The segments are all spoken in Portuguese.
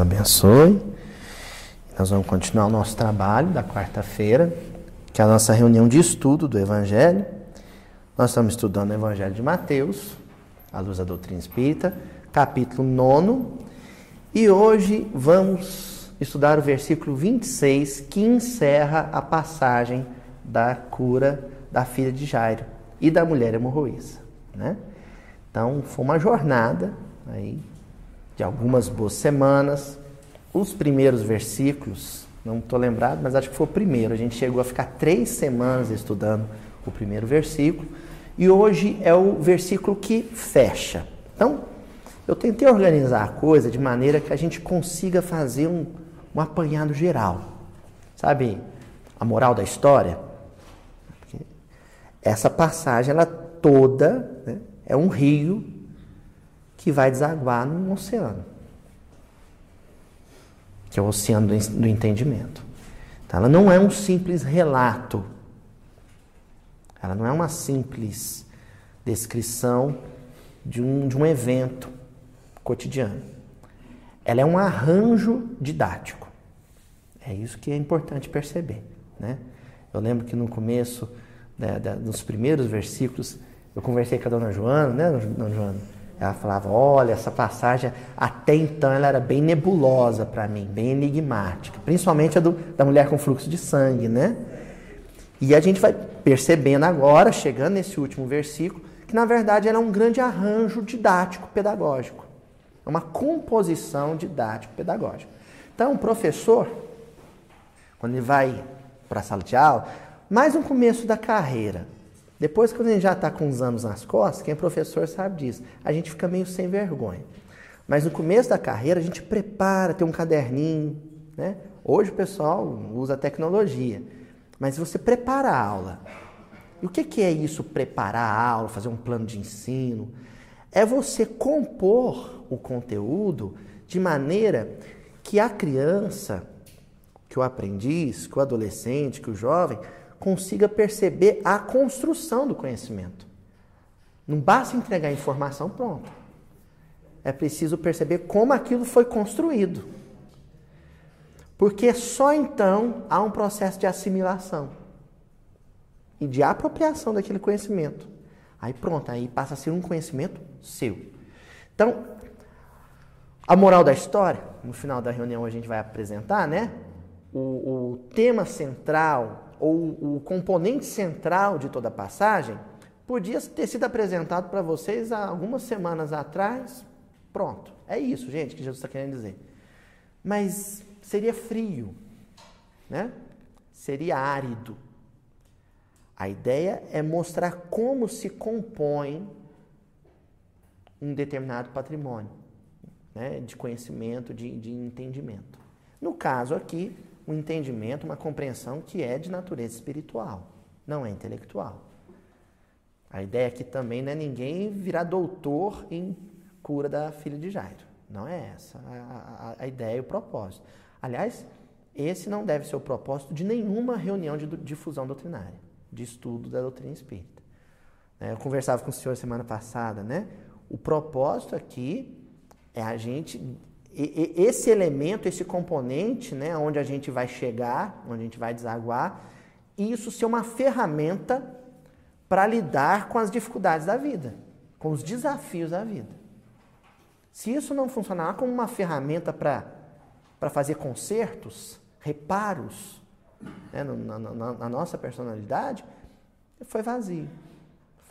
abençoe. Nós vamos continuar o nosso trabalho da quarta-feira, que é a nossa reunião de estudo do Evangelho. Nós estamos estudando o Evangelho de Mateus, à luz da doutrina espírita, capítulo 9. E hoje vamos estudar o versículo 26, que encerra a passagem da cura da filha de Jairo e da mulher hemorroísa. Né? Então, foi uma jornada aí de algumas boas semanas. Os primeiros versículos, não estou lembrado, mas acho que foi o primeiro. A gente chegou a ficar três semanas estudando o primeiro versículo. E hoje é o versículo que fecha. Então, eu tentei organizar a coisa de maneira que a gente consiga fazer um, um apanhado geral. Sabe a moral da história? Essa passagem, ela toda né, é um rio que vai desaguar num oceano, que é o oceano do entendimento. Então, ela não é um simples relato, ela não é uma simples descrição de um, de um evento cotidiano. Ela é um arranjo didático. É isso que é importante perceber. Né? Eu lembro que no começo, né, da, primeiros versículos, eu conversei com a dona Joana, né, dona Joana? Ela falava: olha, essa passagem até então ela era bem nebulosa para mim, bem enigmática, principalmente a do, da mulher com fluxo de sangue, né? E a gente vai percebendo agora, chegando nesse último versículo, que na verdade ela é um grande arranjo didático pedagógico, é uma composição didático pedagógica. Então, o professor, quando ele vai para a sala de aula, mais no começo da carreira, depois, quando a gente já está com uns anos nas costas, quem é professor sabe disso, a gente fica meio sem vergonha. Mas no começo da carreira, a gente prepara, tem um caderninho. Né? Hoje o pessoal usa tecnologia, mas você prepara a aula. E o que, que é isso, preparar a aula, fazer um plano de ensino? É você compor o conteúdo de maneira que a criança, que o aprendiz, que o adolescente, que o jovem, consiga perceber a construção do conhecimento. Não basta entregar informação pronta. É preciso perceber como aquilo foi construído. Porque só então há um processo de assimilação e de apropriação daquele conhecimento. Aí pronto, aí passa a ser um conhecimento seu. Então, a moral da história, no final da reunião a gente vai apresentar, né? O, o tema central ou o componente central de toda a passagem, podia ter sido apresentado para vocês há algumas semanas atrás. Pronto, é isso, gente, que Jesus está querendo dizer. Mas seria frio, né? Seria árido. A ideia é mostrar como se compõe um determinado patrimônio né? de conhecimento, de, de entendimento. No caso aqui, um entendimento, uma compreensão que é de natureza espiritual, não é intelectual. A ideia aqui também não é ninguém virar doutor em cura da filha de Jairo. Não é essa a, a, a ideia e o propósito. Aliás, esse não deve ser o propósito de nenhuma reunião de difusão doutrinária, de estudo da doutrina espírita. É, eu conversava com o senhor semana passada, né? O propósito aqui é a gente esse elemento, esse componente, né, onde a gente vai chegar, onde a gente vai desaguar, isso ser uma ferramenta para lidar com as dificuldades da vida, com os desafios da vida. Se isso não funcionar como uma ferramenta para fazer consertos, reparos né, na, na, na nossa personalidade, foi vazio,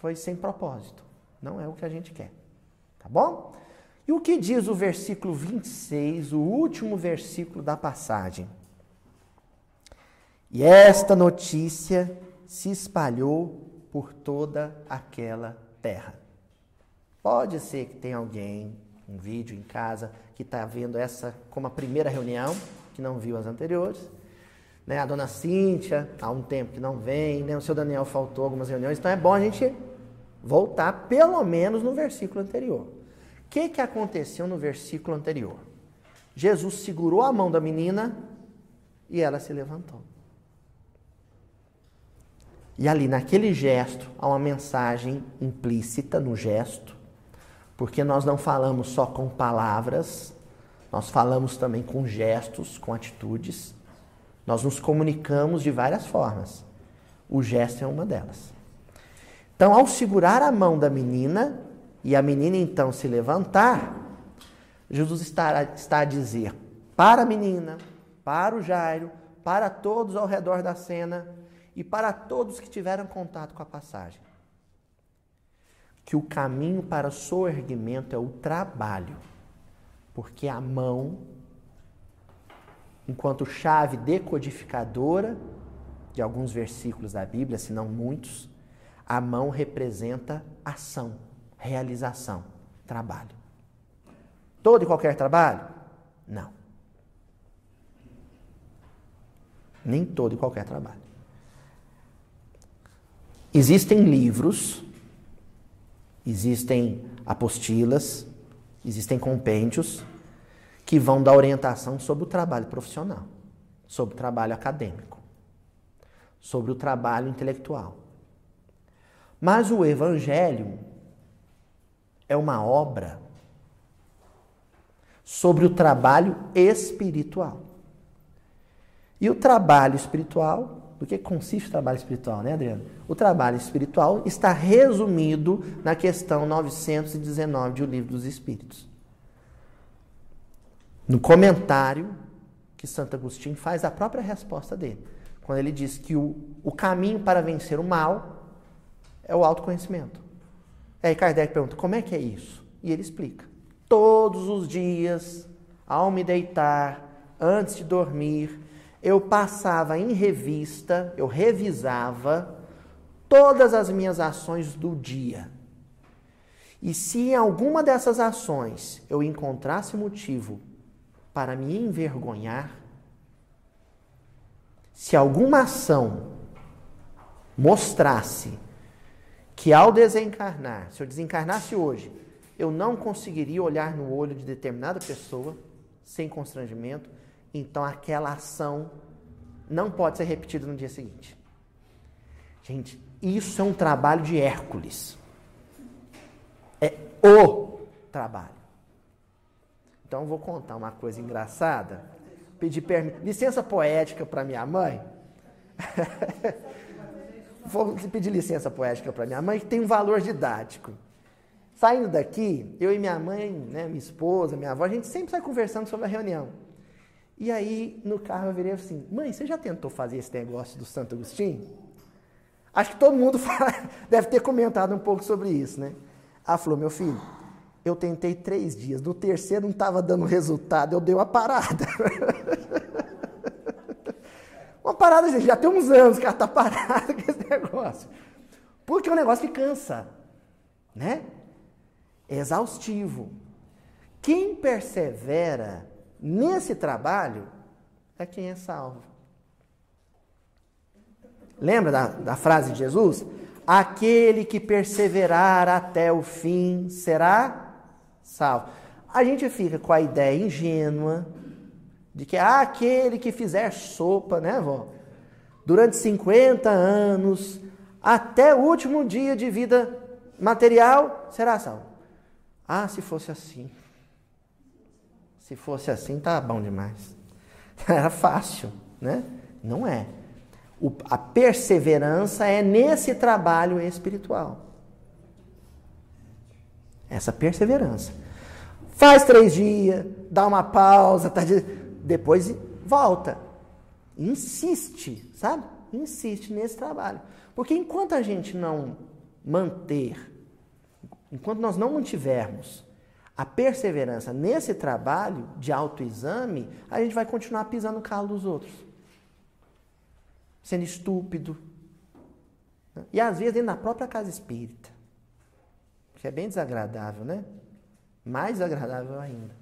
foi sem propósito. Não é o que a gente quer. Tá bom? E o que diz o versículo 26, o último versículo da passagem? E esta notícia se espalhou por toda aquela terra. Pode ser que tenha alguém, um vídeo em casa, que está vendo essa como a primeira reunião, que não viu as anteriores. Né? A dona Cíntia, há um tempo que não vem, né? o seu Daniel faltou algumas reuniões, então é bom a gente voltar pelo menos no versículo anterior que, que aconteceu no versículo anterior? Jesus segurou a mão da menina e ela se levantou. E ali, naquele gesto, há uma mensagem implícita no gesto, porque nós não falamos só com palavras, Nós falamos também com gestos, com atitudes. Nós nos comunicamos de várias formas. O gesto é uma delas. Então, ao segurar a mão da menina e a menina então se levantar, Jesus está, está a dizer para a menina, para o Jairo, para todos ao redor da cena e para todos que tiveram contato com a passagem, que o caminho para soerguimento é o trabalho, porque a mão, enquanto chave decodificadora de alguns versículos da Bíblia, se não muitos, a mão representa ação, realização, trabalho. Todo e qualquer trabalho? Não. Nem todo e qualquer trabalho. Existem livros, existem apostilas, existem compêndios que vão dar orientação sobre o trabalho profissional, sobre o trabalho acadêmico, sobre o trabalho intelectual. Mas o Evangelho é uma obra sobre o trabalho espiritual. E o trabalho espiritual, do que consiste o trabalho espiritual, né, Adriano? O trabalho espiritual está resumido na questão 919 de O Livro dos Espíritos. No comentário que Santo Agostinho faz a própria resposta dele, quando ele diz que o, o caminho para vencer o mal é o autoconhecimento. Aí Kardec pergunta: como é que é isso? E ele explica. Todos os dias, ao me deitar, antes de dormir, eu passava em revista, eu revisava todas as minhas ações do dia. E se em alguma dessas ações eu encontrasse motivo para me envergonhar, se alguma ação mostrasse que ao desencarnar, se eu desencarnasse hoje, eu não conseguiria olhar no olho de determinada pessoa sem constrangimento, então aquela ação não pode ser repetida no dia seguinte. Gente, isso é um trabalho de Hércules. É o trabalho. Então vou contar uma coisa engraçada. Pedir permissão, licença poética para minha mãe. vou pedir licença poética para minha mãe, que tem um valor didático. Saindo daqui, eu e minha mãe, né, minha esposa, minha avó, a gente sempre sai conversando sobre a reunião. E aí, no carro, eu virei assim: Mãe, você já tentou fazer esse negócio do Santo Agostinho? Acho que todo mundo fala, deve ter comentado um pouco sobre isso, né? Ela falou: Meu filho, eu tentei três dias, no terceiro não estava dando resultado, eu dei uma parada. Uma parada, gente, já tem uns anos que ela está parada com esse negócio. Porque é um negócio que cansa, né? É exaustivo. Quem persevera nesse trabalho é quem é salvo. Lembra da, da frase de Jesus? Aquele que perseverar até o fim será salvo. A gente fica com a ideia ingênua de que ah, aquele que fizer sopa, né, vó? Durante 50 anos, até o último dia de vida material, será salvo. Ah, se fosse assim. Se fosse assim, tá bom demais. Era fácil, né? Não é. O, a perseverança é nesse trabalho espiritual. Essa perseverança. Faz três dias, dá uma pausa, tá de depois volta. Insiste, sabe? Insiste nesse trabalho. Porque enquanto a gente não manter, enquanto nós não mantivermos a perseverança nesse trabalho de autoexame, a gente vai continuar pisando no calo dos outros. Sendo estúpido. E às vezes dentro da própria casa espírita. Que é bem desagradável, né? Mais desagradável ainda.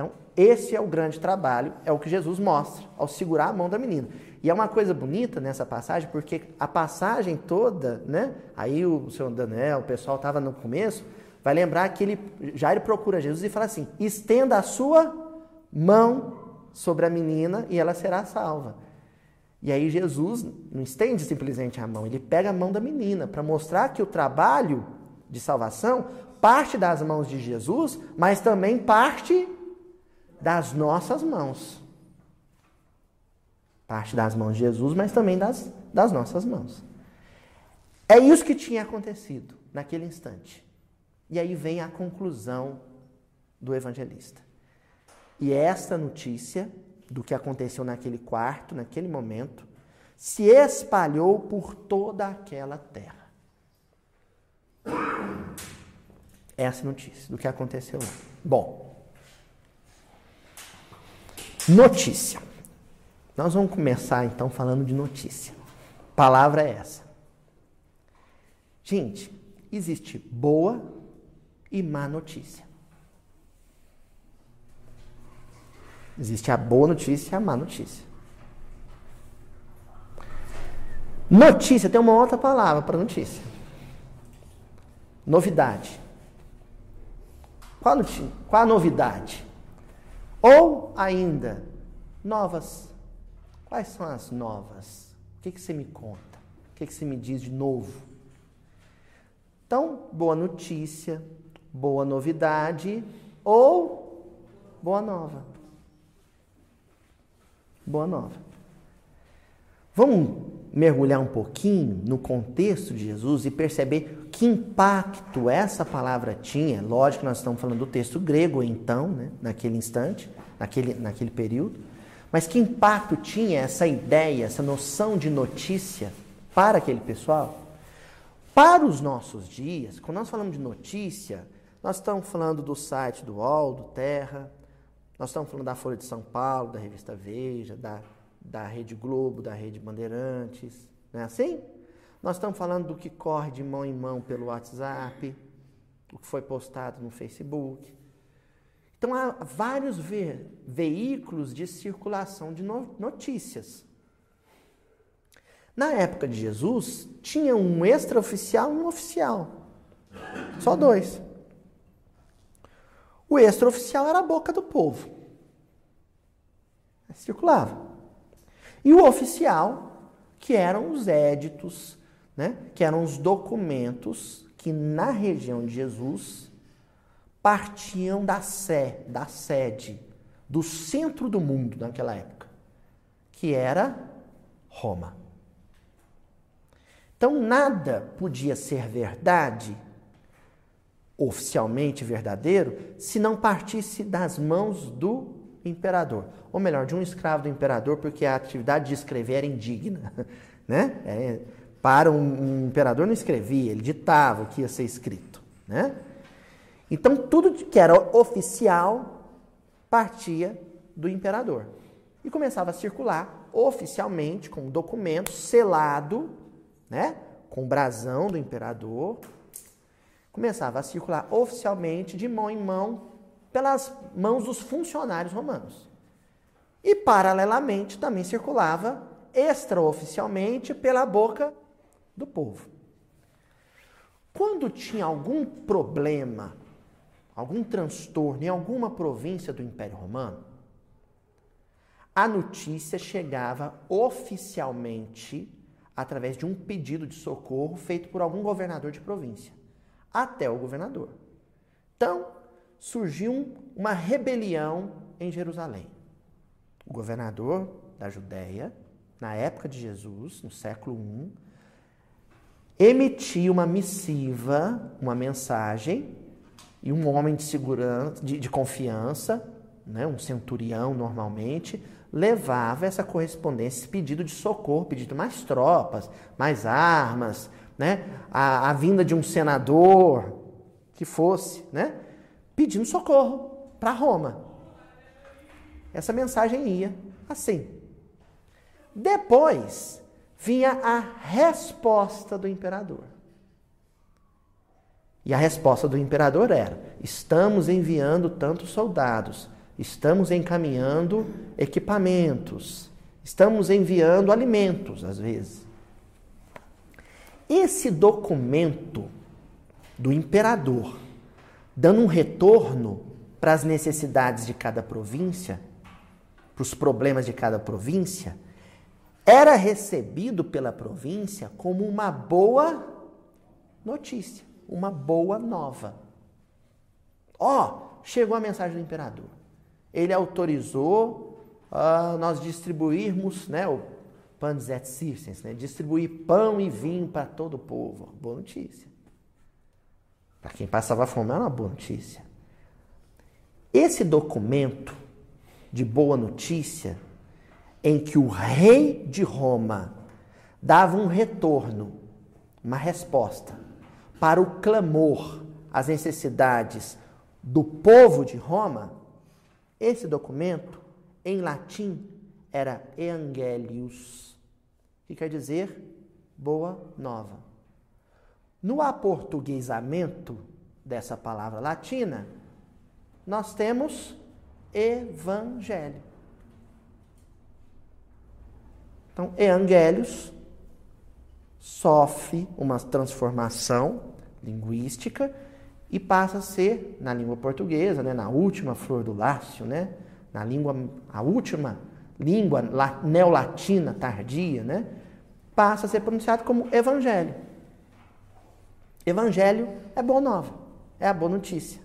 Então, esse é o grande trabalho, é o que Jesus mostra ao segurar a mão da menina. E é uma coisa bonita nessa passagem, porque a passagem toda, né? Aí o senhor Daniel, o pessoal estava no começo, vai lembrar que ele já ele procura Jesus e fala assim: estenda a sua mão sobre a menina e ela será salva. E aí Jesus não estende simplesmente a mão, ele pega a mão da menina para mostrar que o trabalho de salvação parte das mãos de Jesus, mas também parte das nossas mãos. Parte das mãos de Jesus, mas também das, das nossas mãos. É isso que tinha acontecido naquele instante. E aí vem a conclusão do evangelista. E esta notícia do que aconteceu naquele quarto, naquele momento, se espalhou por toda aquela terra. Essa notícia do que aconteceu lá. Bom, notícia. Nós vamos começar então falando de notícia. A palavra é essa. Gente, existe boa e má notícia. Existe a boa notícia e a má notícia. Notícia tem uma outra palavra para notícia. Novidade. Qual, notícia? Qual a novidade? Ou ainda, novas. Quais são as novas? O que, que você me conta? O que, que você me diz de novo? Então, boa notícia, boa novidade ou boa nova. Boa nova. Vamos mergulhar um pouquinho no contexto de Jesus e perceber que impacto essa palavra tinha. Lógico nós estamos falando do texto grego, então, né, naquele instante, naquele, naquele período. Mas que impacto tinha essa ideia, essa noção de notícia para aquele pessoal? Para os nossos dias, quando nós falamos de notícia, nós estamos falando do site do UOL, do Terra, nós estamos falando da Folha de São Paulo, da revista Veja, da, da Rede Globo, da Rede Bandeirantes, não é assim? Nós estamos falando do que corre de mão em mão pelo WhatsApp, o que foi postado no Facebook. Então há vários ve veículos de circulação de no notícias. Na época de Jesus, tinha um extraoficial e um oficial. Só dois. O extraoficial era a boca do povo. Circulava. E o oficial, que eram os éditos, né? que eram os documentos que na região de Jesus partiam da sé, da sede, do centro do mundo naquela época, que era Roma. Então nada podia ser verdade oficialmente verdadeiro se não partisse das mãos do imperador. Ou melhor, de um escravo do imperador, porque a atividade de escrever era indigna. Né? É, para um, um, imperador não escrevia, ele ditava o que ia ser escrito. Né? Então, tudo que era oficial partia do imperador. E começava a circular oficialmente, com um documento selado, né? com o brasão do imperador, começava a circular oficialmente, de mão em mão, pelas mãos dos funcionários romanos. E, paralelamente, também circulava extraoficialmente pela boca do povo. Quando tinha algum problema, algum transtorno em alguma província do Império Romano, a notícia chegava oficialmente através de um pedido de socorro feito por algum governador de província até o governador. Então, surgiu uma rebelião em Jerusalém. O governador da Judéia, na época de Jesus, no século I, emitiu uma missiva, uma mensagem, e um homem de segurança, de, de confiança, né, um centurião normalmente, levava essa correspondência, esse pedido de socorro, pedido mais tropas, mais armas, né? A, a vinda de um senador que fosse, né? Pedindo socorro para Roma. Essa mensagem ia assim. Depois vinha a resposta do imperador. E a resposta do imperador era: estamos enviando tantos soldados, estamos encaminhando equipamentos, estamos enviando alimentos, às vezes. Esse documento do imperador, dando um retorno para as necessidades de cada província, para os problemas de cada província, era recebido pela província como uma boa notícia, uma boa nova. Ó, oh, chegou a mensagem do imperador. ele autorizou uh, nós distribuirmos, né, o panis et circens, né, distribuir pão e vinho para todo o povo. Boa notícia. Para quem passava fome, é uma boa notícia. Esse documento de boa notícia, em que o rei de Roma dava um retorno, uma resposta para o clamor, as necessidades do povo de Roma, esse documento, em latim, era Evangelius, que quer dizer boa nova. No aportuguesamento dessa palavra latina, nós temos evangelho. Então, Evangelius sofre uma transformação linguística e passa a ser, na língua portuguesa, né, na última flor do lácio, né, na língua, a última língua neolatina tardia, né, passa a ser pronunciado como evangelho. Evangelho é boa nova, é a boa notícia.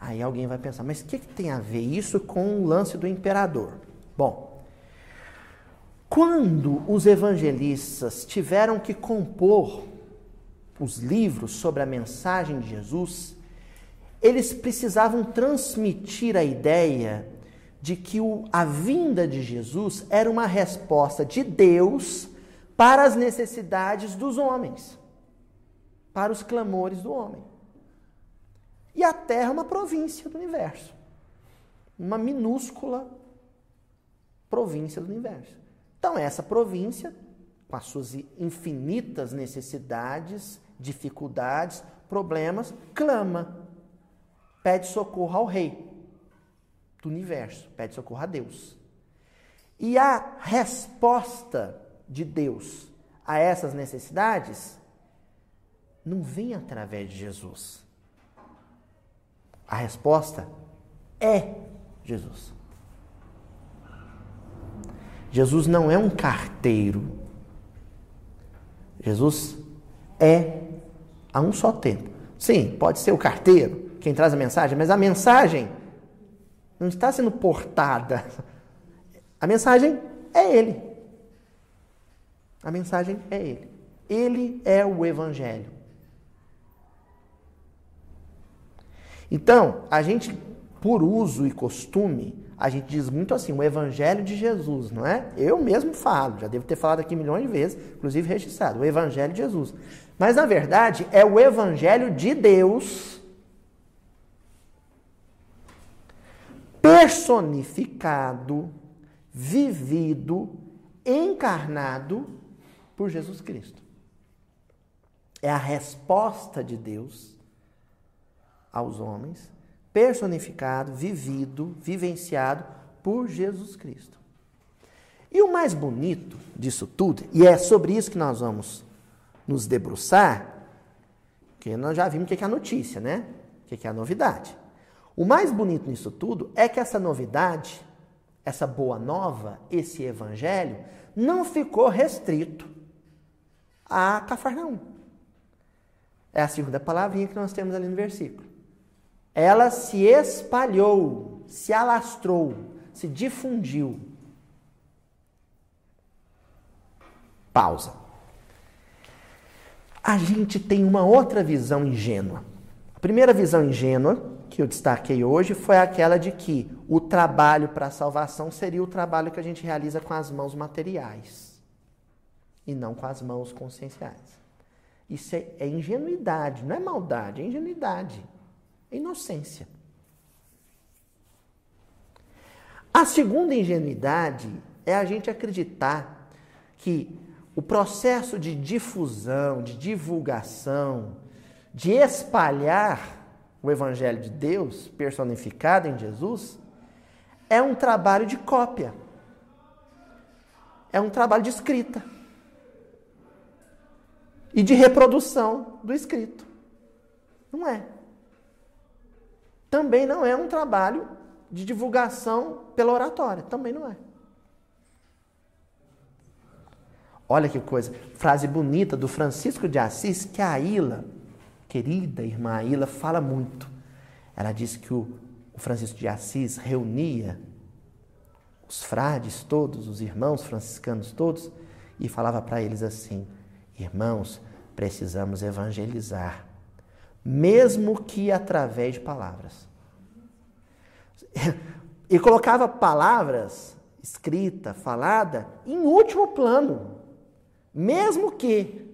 Aí alguém vai pensar, mas o que, que tem a ver isso com o lance do imperador? Bom, quando os evangelistas tiveram que compor os livros sobre a mensagem de Jesus, eles precisavam transmitir a ideia de que a vinda de Jesus era uma resposta de Deus para as necessidades dos homens, para os clamores do homem. E a Terra é uma província do universo, uma minúscula província do universo. Então, essa província, com as suas infinitas necessidades, dificuldades, problemas, clama, pede socorro ao Rei do universo, pede socorro a Deus. E a resposta de Deus a essas necessidades não vem através de Jesus. A resposta é Jesus. Jesus não é um carteiro. Jesus é a um só tempo. Sim, pode ser o carteiro quem traz a mensagem, mas a mensagem não está sendo portada. A mensagem é Ele. A mensagem é Ele. Ele é o Evangelho. Então, a gente, por uso e costume, a gente diz muito assim, o Evangelho de Jesus, não é? Eu mesmo falo, já devo ter falado aqui milhões de vezes, inclusive registrado, o Evangelho de Jesus. Mas na verdade é o Evangelho de Deus personificado, vivido, encarnado por Jesus Cristo. É a resposta de Deus aos homens, personificado, vivido, vivenciado por Jesus Cristo. E o mais bonito disso tudo, e é sobre isso que nós vamos nos debruçar, que nós já vimos o que é a notícia, né? O que é a novidade. O mais bonito nisso tudo é que essa novidade, essa boa nova, esse evangelho, não ficou restrito a Cafarnaum. É a segunda palavrinha que nós temos ali no versículo. Ela se espalhou, se alastrou, se difundiu. Pausa a gente tem uma outra visão ingênua. A primeira visão ingênua que eu destaquei hoje foi aquela de que o trabalho para a salvação seria o trabalho que a gente realiza com as mãos materiais e não com as mãos conscienciais. Isso é, é ingenuidade, não é maldade, é ingenuidade, inocência. A segunda ingenuidade é a gente acreditar que o processo de difusão, de divulgação, de espalhar o Evangelho de Deus personificado em Jesus é um trabalho de cópia. É um trabalho de escrita e de reprodução do escrito. Não é. Também não é um trabalho de divulgação pela oratória. Também não é. Olha que coisa, frase bonita do Francisco de Assis que a Ilha, querida irmã Ilha, fala muito. Ela diz que o Francisco de Assis reunia os frades todos, os irmãos franciscanos todos, e falava para eles assim: Irmãos, precisamos evangelizar, mesmo que através de palavras. E colocava palavras escrita, falada, em último plano. Mesmo que,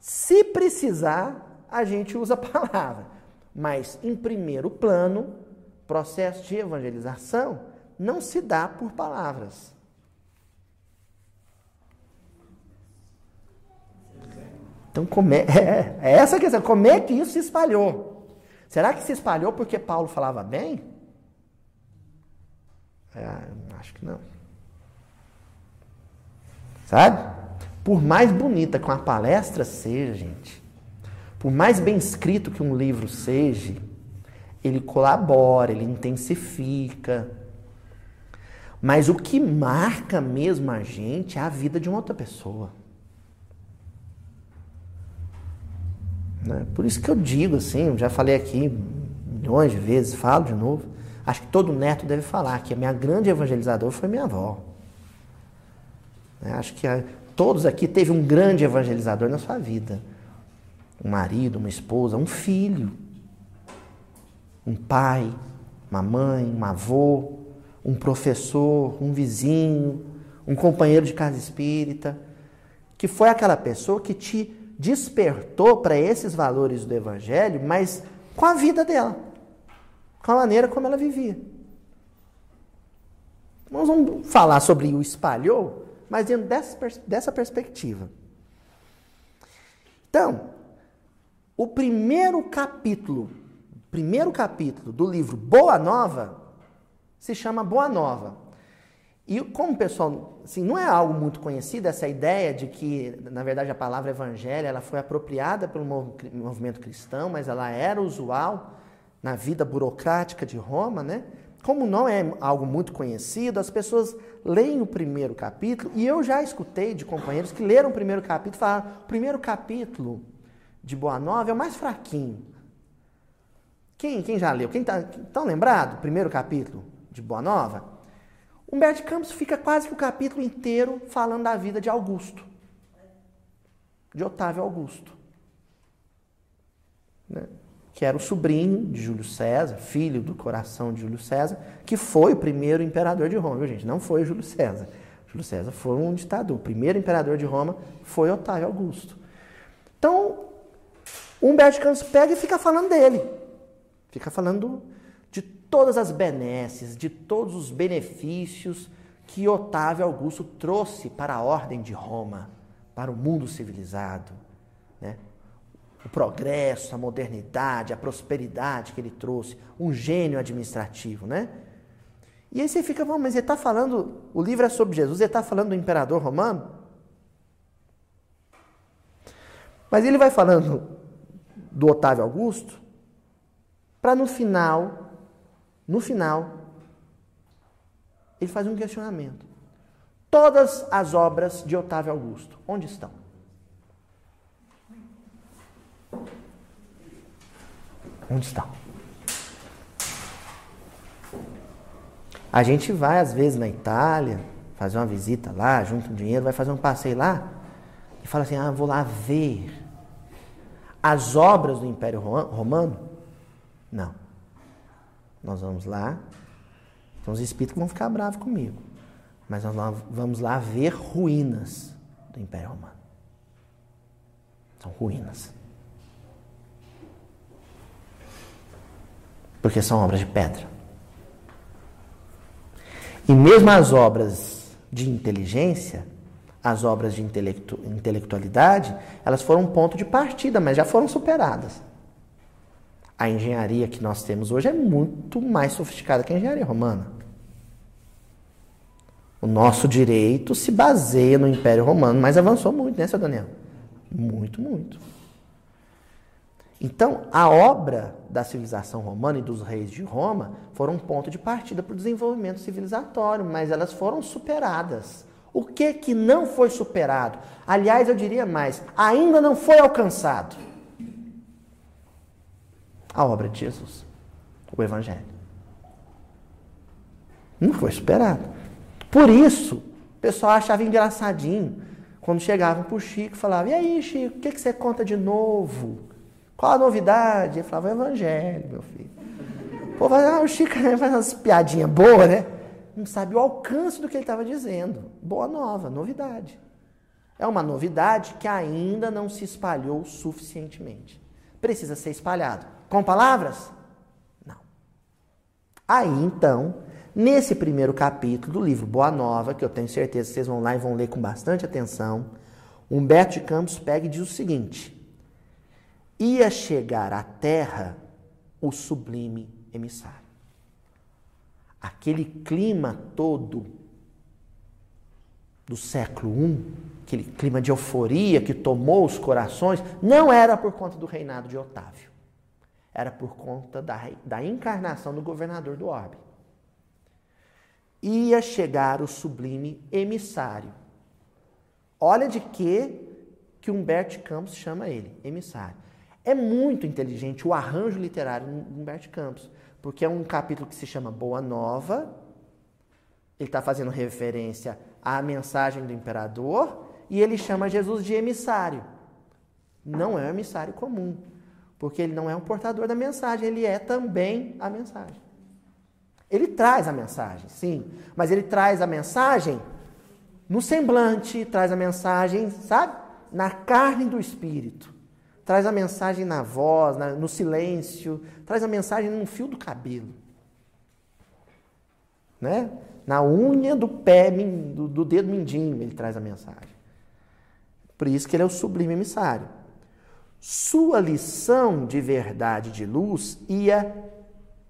se precisar, a gente usa a palavra. Mas, em primeiro plano, processo de evangelização não se dá por palavras. Então, como é, é, é essa a questão. Como é que isso se espalhou? Será que se espalhou porque Paulo falava bem? É, acho que não. Sabe? Por mais bonita que uma palestra seja, gente, por mais bem escrito que um livro seja, ele colabora, ele intensifica. Mas o que marca mesmo a gente é a vida de uma outra pessoa. Né? Por isso que eu digo assim, já falei aqui milhões de vezes, falo de novo. Acho que todo neto deve falar que a minha grande evangelizadora foi minha avó. Né? Acho que a, todos aqui teve um grande evangelizador na sua vida. Um marido, uma esposa, um filho, um pai, uma mãe, um avô, um professor, um vizinho, um companheiro de casa espírita, que foi aquela pessoa que te despertou para esses valores do evangelho, mas com a vida dela, com a maneira como ela vivia. Nós vamos falar sobre o espalhou, mas dentro dessa, dessa perspectiva. Então, o primeiro capítulo, primeiro capítulo do livro Boa Nova se chama Boa Nova. E como pessoal, assim, não é algo muito conhecido essa ideia de que, na verdade, a palavra evangelho ela foi apropriada pelo movimento cristão, mas ela era usual na vida burocrática de Roma, né? Como não é algo muito conhecido, as pessoas leem o primeiro capítulo, e eu já escutei de companheiros que leram o primeiro capítulo e falaram: o primeiro capítulo de Boa Nova é o mais fraquinho. Quem, quem já leu? Quem está tão lembrado? Primeiro capítulo de Boa Nova? Humberto Campos fica quase que o capítulo inteiro falando da vida de Augusto, de Otávio Augusto. Né? que era o sobrinho de Júlio César, filho do coração de Júlio César, que foi o primeiro imperador de Roma, viu, gente? Não foi Júlio César. Júlio César foi um ditador. O primeiro imperador de Roma foi Otávio Augusto. Então, Humberto Campos pega e fica falando dele. Fica falando de todas as benesses, de todos os benefícios que Otávio Augusto trouxe para a ordem de Roma, para o mundo civilizado. Né? o progresso, a modernidade, a prosperidade que ele trouxe, um gênio administrativo, né? E aí você fica, mas ele está falando, o livro é sobre Jesus, ele está falando do imperador romano? Mas ele vai falando do Otávio Augusto, para no final, no final, ele faz um questionamento. Todas as obras de Otávio Augusto, onde estão? Onde estão? A gente vai, às vezes, na Itália, fazer uma visita lá, junta um dinheiro, vai fazer um passeio lá e fala assim: ah, vou lá ver as obras do Império Romano. Não. Nós vamos lá, tem uns espíritos vão ficar bravos comigo, mas nós vamos lá ver ruínas do Império Romano. São ruínas. porque são obras de pedra. E mesmo as obras de inteligência, as obras de intelectu intelectualidade, elas foram um ponto de partida, mas já foram superadas. A engenharia que nós temos hoje é muito mais sofisticada que a engenharia romana. O nosso direito se baseia no Império Romano, mas avançou muito, né, seu Daniel? Muito, muito. Então, a obra da civilização romana e dos reis de Roma foram um ponto de partida para o desenvolvimento civilizatório, mas elas foram superadas. O que que não foi superado? Aliás, eu diria mais, ainda não foi alcançado. A obra de Jesus. o Evangelho. Não foi superado. Por isso, o pessoal achava engraçadinho quando chegavam para o Chico e falavam: E aí, Chico, o que, que você conta de novo? Qual a novidade? Ele falava: O Evangelho, meu filho. Pô, ah, o Chico faz umas piadinhas boas, né? Não sabe o alcance do que ele estava dizendo. Boa nova, novidade. É uma novidade que ainda não se espalhou suficientemente. Precisa ser espalhado. Com palavras? Não. Aí então, nesse primeiro capítulo do livro Boa Nova, que eu tenho certeza que vocês vão lá e vão ler com bastante atenção, Humberto de Campos pega e diz o seguinte: Ia chegar à terra o sublime emissário. Aquele clima todo do século I, aquele clima de euforia que tomou os corações, não era por conta do reinado de Otávio. Era por conta da, da encarnação do governador do orbe. Ia chegar o sublime emissário. Olha de que que Humberto Campos chama ele, emissário. É muito inteligente o arranjo literário de Humberto Campos, porque é um capítulo que se chama Boa Nova, ele está fazendo referência à mensagem do imperador e ele chama Jesus de emissário. Não é um emissário comum, porque ele não é um portador da mensagem, ele é também a mensagem. Ele traz a mensagem, sim, mas ele traz a mensagem no semblante, traz a mensagem, sabe? Na carne do espírito. Traz a mensagem na voz, na, no silêncio, traz a mensagem no fio do cabelo. Né? Na unha do pé, do, do dedo mindinho, ele traz a mensagem. Por isso que ele é o sublime emissário. Sua lição de verdade de luz ia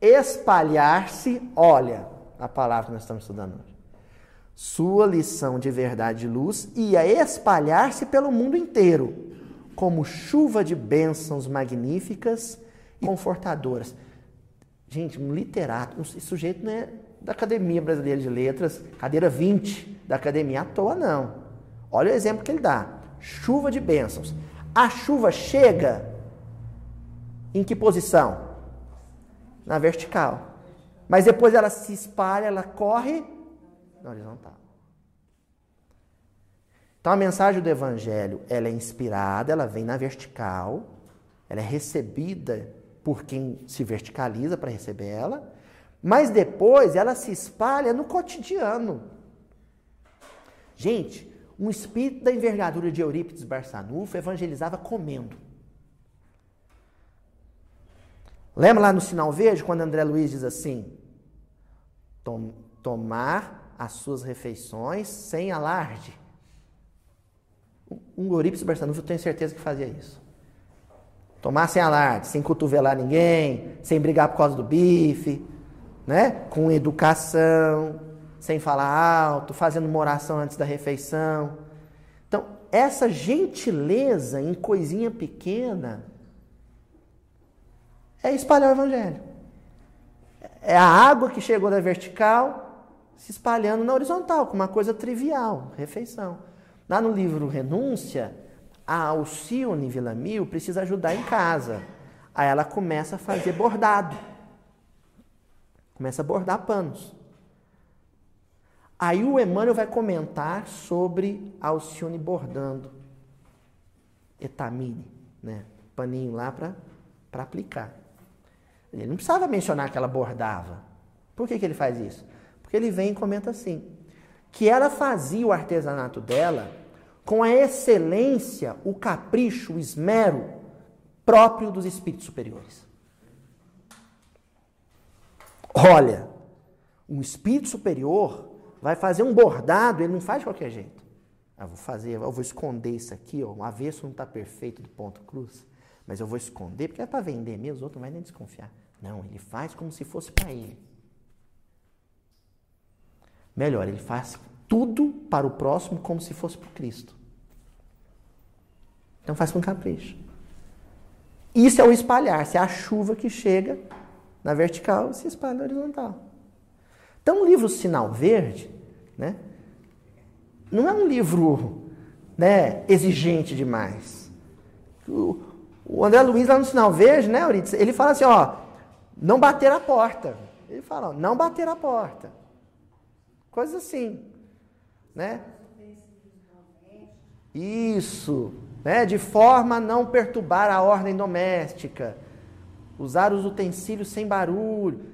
espalhar-se, olha a palavra que nós estamos estudando hoje. Sua lição de verdade de luz ia espalhar-se pelo mundo inteiro, como chuva de bênçãos magníficas e confortadoras. Gente, um literato, esse sujeito não é da Academia Brasileira de Letras, cadeira 20 da academia à toa, não. Olha o exemplo que ele dá chuva de bênçãos. A chuva chega em que posição? Na vertical. Mas depois ela se espalha, ela corre na horizontal. Então a mensagem do evangelho, ela é inspirada, ela vem na vertical, ela é recebida por quem se verticaliza para receber ela, mas depois ela se espalha no cotidiano. Gente, um espírito da envergadura de Eurípides Barçanufo evangelizava comendo. Lembra lá no sinal verde, quando André Luiz diz assim: Tom, tomar as suas refeições sem alarde. Um Eurípides Barçanufo, eu tenho certeza que fazia isso. Tomar sem alarde, sem cotovelar ninguém, sem brigar por causa do bife, né? com educação, sem falar alto, fazendo uma oração antes da refeição. Então, essa gentileza em coisinha pequena é espalhar o evangelho. É a água que chegou da vertical se espalhando na horizontal, com uma coisa trivial, refeição. Lá no livro Renúncia, a Alcione Villamil precisa ajudar em casa. Aí ela começa a fazer bordado. Começa a bordar panos. Aí o Emmanuel vai comentar sobre Alcione bordando etamine, né? Paninho lá para aplicar. Ele não precisava mencionar que ela bordava. Por que, que ele faz isso? Porque ele vem e comenta assim: que ela fazia o artesanato dela com a excelência, o capricho, o esmero próprio dos espíritos superiores. Olha, um espírito superior vai fazer um bordado, ele não faz de qualquer jeito. Ah, vou fazer, eu vou esconder isso aqui, ó, o avesso não está perfeito do ponto cruz, mas eu vou esconder, porque é para vender mesmo, os outros não vão nem desconfiar. Não, ele faz como se fosse para ele. Melhor, ele faz tudo para o próximo como se fosse para Cristo. Então faz com capricho. Isso é o espalhar-se, é a chuva que chega na vertical se espalha na horizontal. Então o livro Sinal Verde né? Não é um livro né, exigente demais. O, André Luiz, lá no Sinal Verde, né, Euridice, ele fala assim, ó, não bater a porta. Ele fala, não bater a porta. Coisas assim, né? Isso, né? De forma a não perturbar a ordem doméstica. Usar os utensílios sem barulho.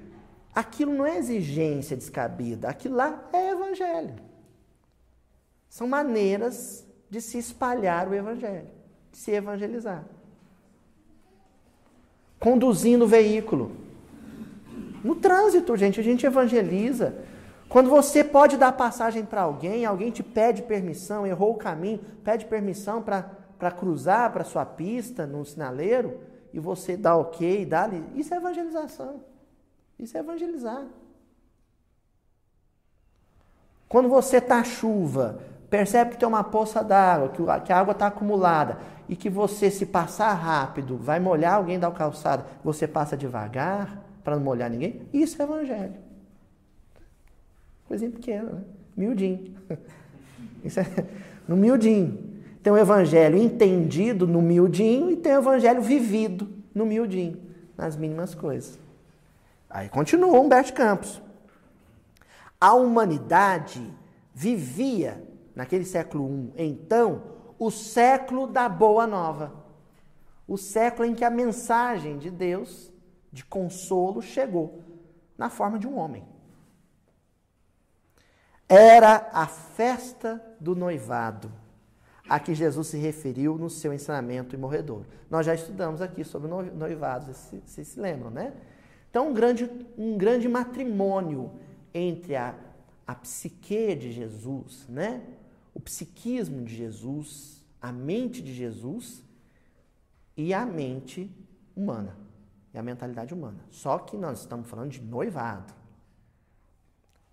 Aquilo não é exigência descabida, aquilo lá é evangelho. São maneiras de se espalhar o evangelho, de se evangelizar. Conduzindo o veículo. No trânsito, gente, a gente evangeliza. Quando você pode dar passagem para alguém, alguém te pede permissão, errou o caminho, pede permissão para cruzar para sua pista no sinaleiro, e você dá ok, dá isso é evangelização. Isso é evangelizar. Quando você está chuva, percebe que tem uma poça d'água, que a água está acumulada, e que você, se passar rápido, vai molhar alguém da calçada, você passa devagar para não molhar ninguém, isso é evangelho. Coisinha pequena, né? Miudinho. Isso é no miudinho. Tem o evangelho entendido no miudinho e tem o evangelho vivido no miudinho, nas mínimas coisas. Aí continua Humberto Campos. A humanidade vivia, naquele século I, então, o século da Boa Nova. O século em que a mensagem de Deus, de consolo, chegou na forma de um homem. Era a festa do noivado, a que Jesus se referiu no seu ensinamento imorredor. Nós já estudamos aqui sobre noivados, vocês se lembram, né? Então, um grande, um grande matrimônio entre a, a psique de Jesus, né? o psiquismo de Jesus, a mente de Jesus e a mente humana, e a mentalidade humana. Só que nós estamos falando de noivado.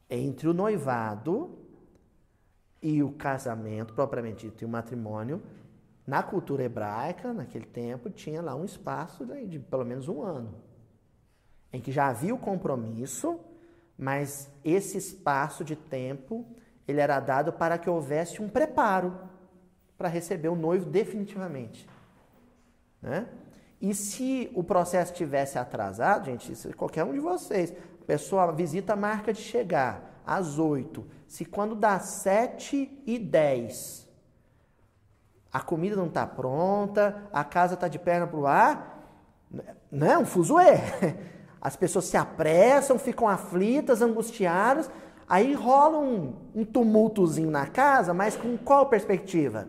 Entre o noivado e o casamento, propriamente dito, e o matrimônio, na cultura hebraica, naquele tempo, tinha lá um espaço de pelo menos um ano em que já havia o compromisso, mas esse espaço de tempo ele era dado para que houvesse um preparo para receber o noivo definitivamente. Né? E se o processo tivesse atrasado, gente, isso é qualquer um de vocês, a pessoa visita a marca de chegar às 8, se quando dá 7 e 10 a comida não está pronta, a casa está de perna para o ar, não é um fuzuê. As pessoas se apressam, ficam aflitas, angustiadas, aí rola um, um tumultozinho na casa, mas com qual perspectiva?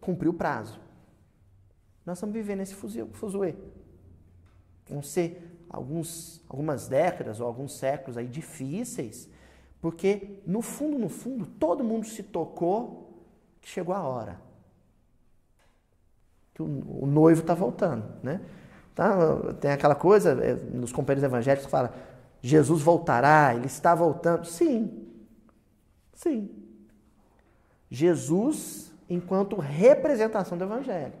Cumprir o prazo. Nós estamos vivendo esse fuzuê. Vão ser alguns, algumas décadas ou alguns séculos aí difíceis, porque no fundo, no fundo, todo mundo se tocou que chegou a hora. Que o, o noivo está voltando, né? Tá? Tem aquela coisa é, nos companheiros evangélicos fala: Jesus voltará, ele está voltando. Sim, sim. Jesus, enquanto representação do Evangelho,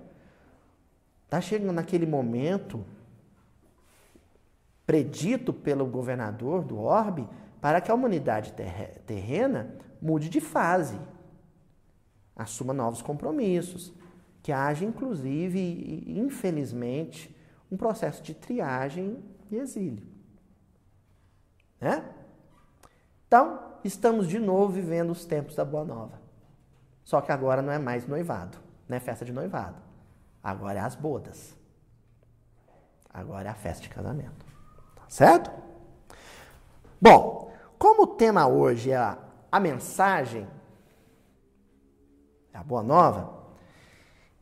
está chegando naquele momento predito pelo governador do orbe para que a humanidade terrena mude de fase, assuma novos compromissos, que haja, inclusive, infelizmente, um processo de triagem e exílio. Né? Então, estamos de novo vivendo os tempos da Boa Nova. Só que agora não é mais noivado, não é festa de noivado. Agora é as bodas. Agora é a festa de casamento. Certo? Bom, como o tema hoje é a, a mensagem, é a Boa Nova,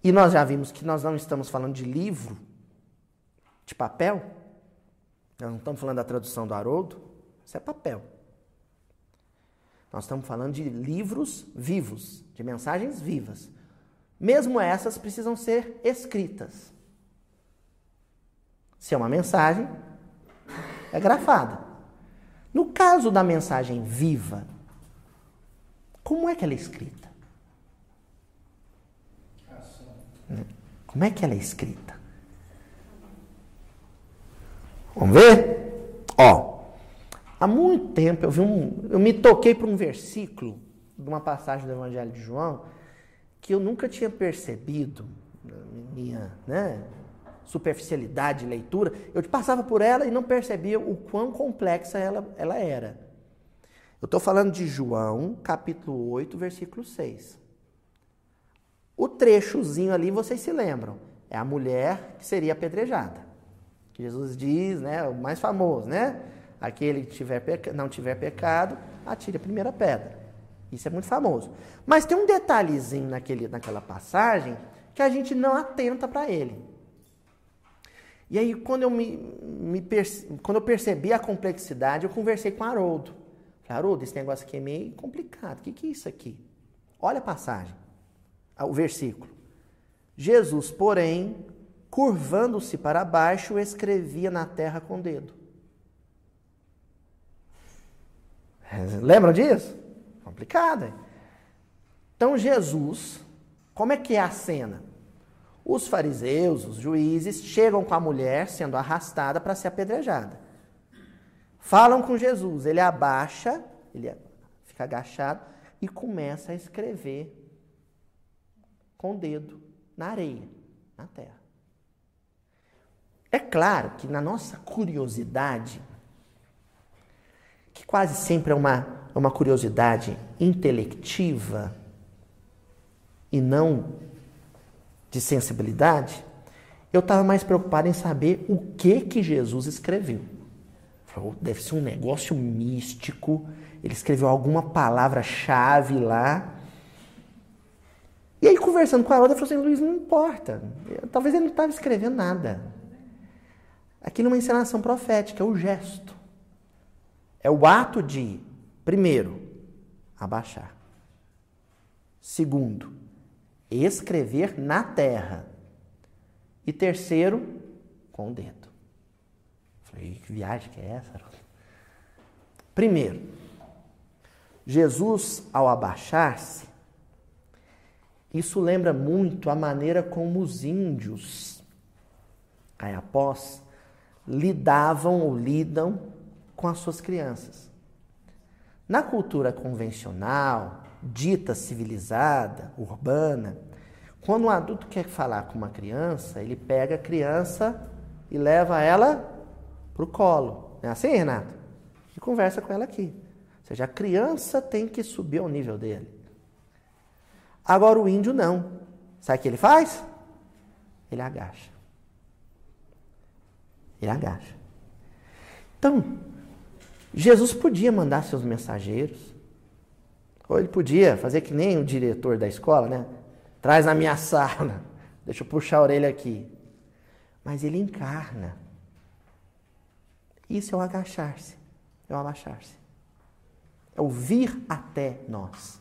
e nós já vimos que nós não estamos falando de livro, de papel. Nós não estamos falando da tradução do Haroldo, isso é papel. Nós estamos falando de livros vivos, de mensagens vivas. Mesmo essas precisam ser escritas. Se é uma mensagem, é grafada. No caso da mensagem viva, como é que ela é escrita? Como é que ela é escrita? Vamos ver? Ó, há muito tempo eu vi um, eu me toquei para um versículo de uma passagem do Evangelho de João que eu nunca tinha percebido minha, né, superficialidade de leitura, eu passava por ela e não percebia o quão complexa ela, ela era. Eu estou falando de João, capítulo 8, versículo 6. O trechozinho ali, vocês se lembram, é a mulher que seria apedrejada. Jesus diz, né, o mais famoso, né? Aquele que tiver não tiver pecado, atire a primeira pedra. Isso é muito famoso. Mas tem um detalhezinho naquele, naquela passagem que a gente não atenta para ele. E aí, quando eu, me, me quando eu percebi a complexidade, eu conversei com Haroldo. Falei, Haroldo, esse negócio aqui é meio complicado. O que, que é isso aqui? Olha a passagem, o versículo. Jesus, porém, curvando-se para baixo, escrevia na terra com o dedo. Lembram disso? Complicado. Hein? Então, Jesus, como é que é a cena? Os fariseus, os juízes, chegam com a mulher sendo arrastada para ser apedrejada. Falam com Jesus, ele abaixa, ele fica agachado e começa a escrever com o dedo na areia, na terra. É claro que na nossa curiosidade, que quase sempre é uma, é uma curiosidade intelectiva e não de sensibilidade, eu estava mais preocupado em saber o que que Jesus escreveu. Falei, deve ser um negócio místico. Ele escreveu alguma palavra-chave lá. E aí, conversando com a Haroldo, eu falei assim: Luiz, não importa. Talvez ele não estava escrevendo nada. Aquilo é uma encenação profética, é o gesto. É o ato de, primeiro, abaixar. Segundo, escrever na terra. E terceiro, com o dedo. Falei, que viagem que é essa? Primeiro, Jesus, ao abaixar-se, isso lembra muito a maneira como os índios, aí após, lidavam ou lidam com as suas crianças. Na cultura convencional, dita civilizada, urbana, quando um adulto quer falar com uma criança, ele pega a criança e leva ela para o colo. Não é assim, Renato? E conversa com ela aqui. Ou seja, a criança tem que subir ao nível dele. Agora o índio não. Sabe o que ele faz? Ele agacha. Ele agacha. Então, Jesus podia mandar seus mensageiros, ou ele podia fazer que nem o diretor da escola, né? Traz na minha sala. Deixa eu puxar a orelha aqui. Mas ele encarna. Isso é o agachar-se. É o abaixar-se. É o vir até nós.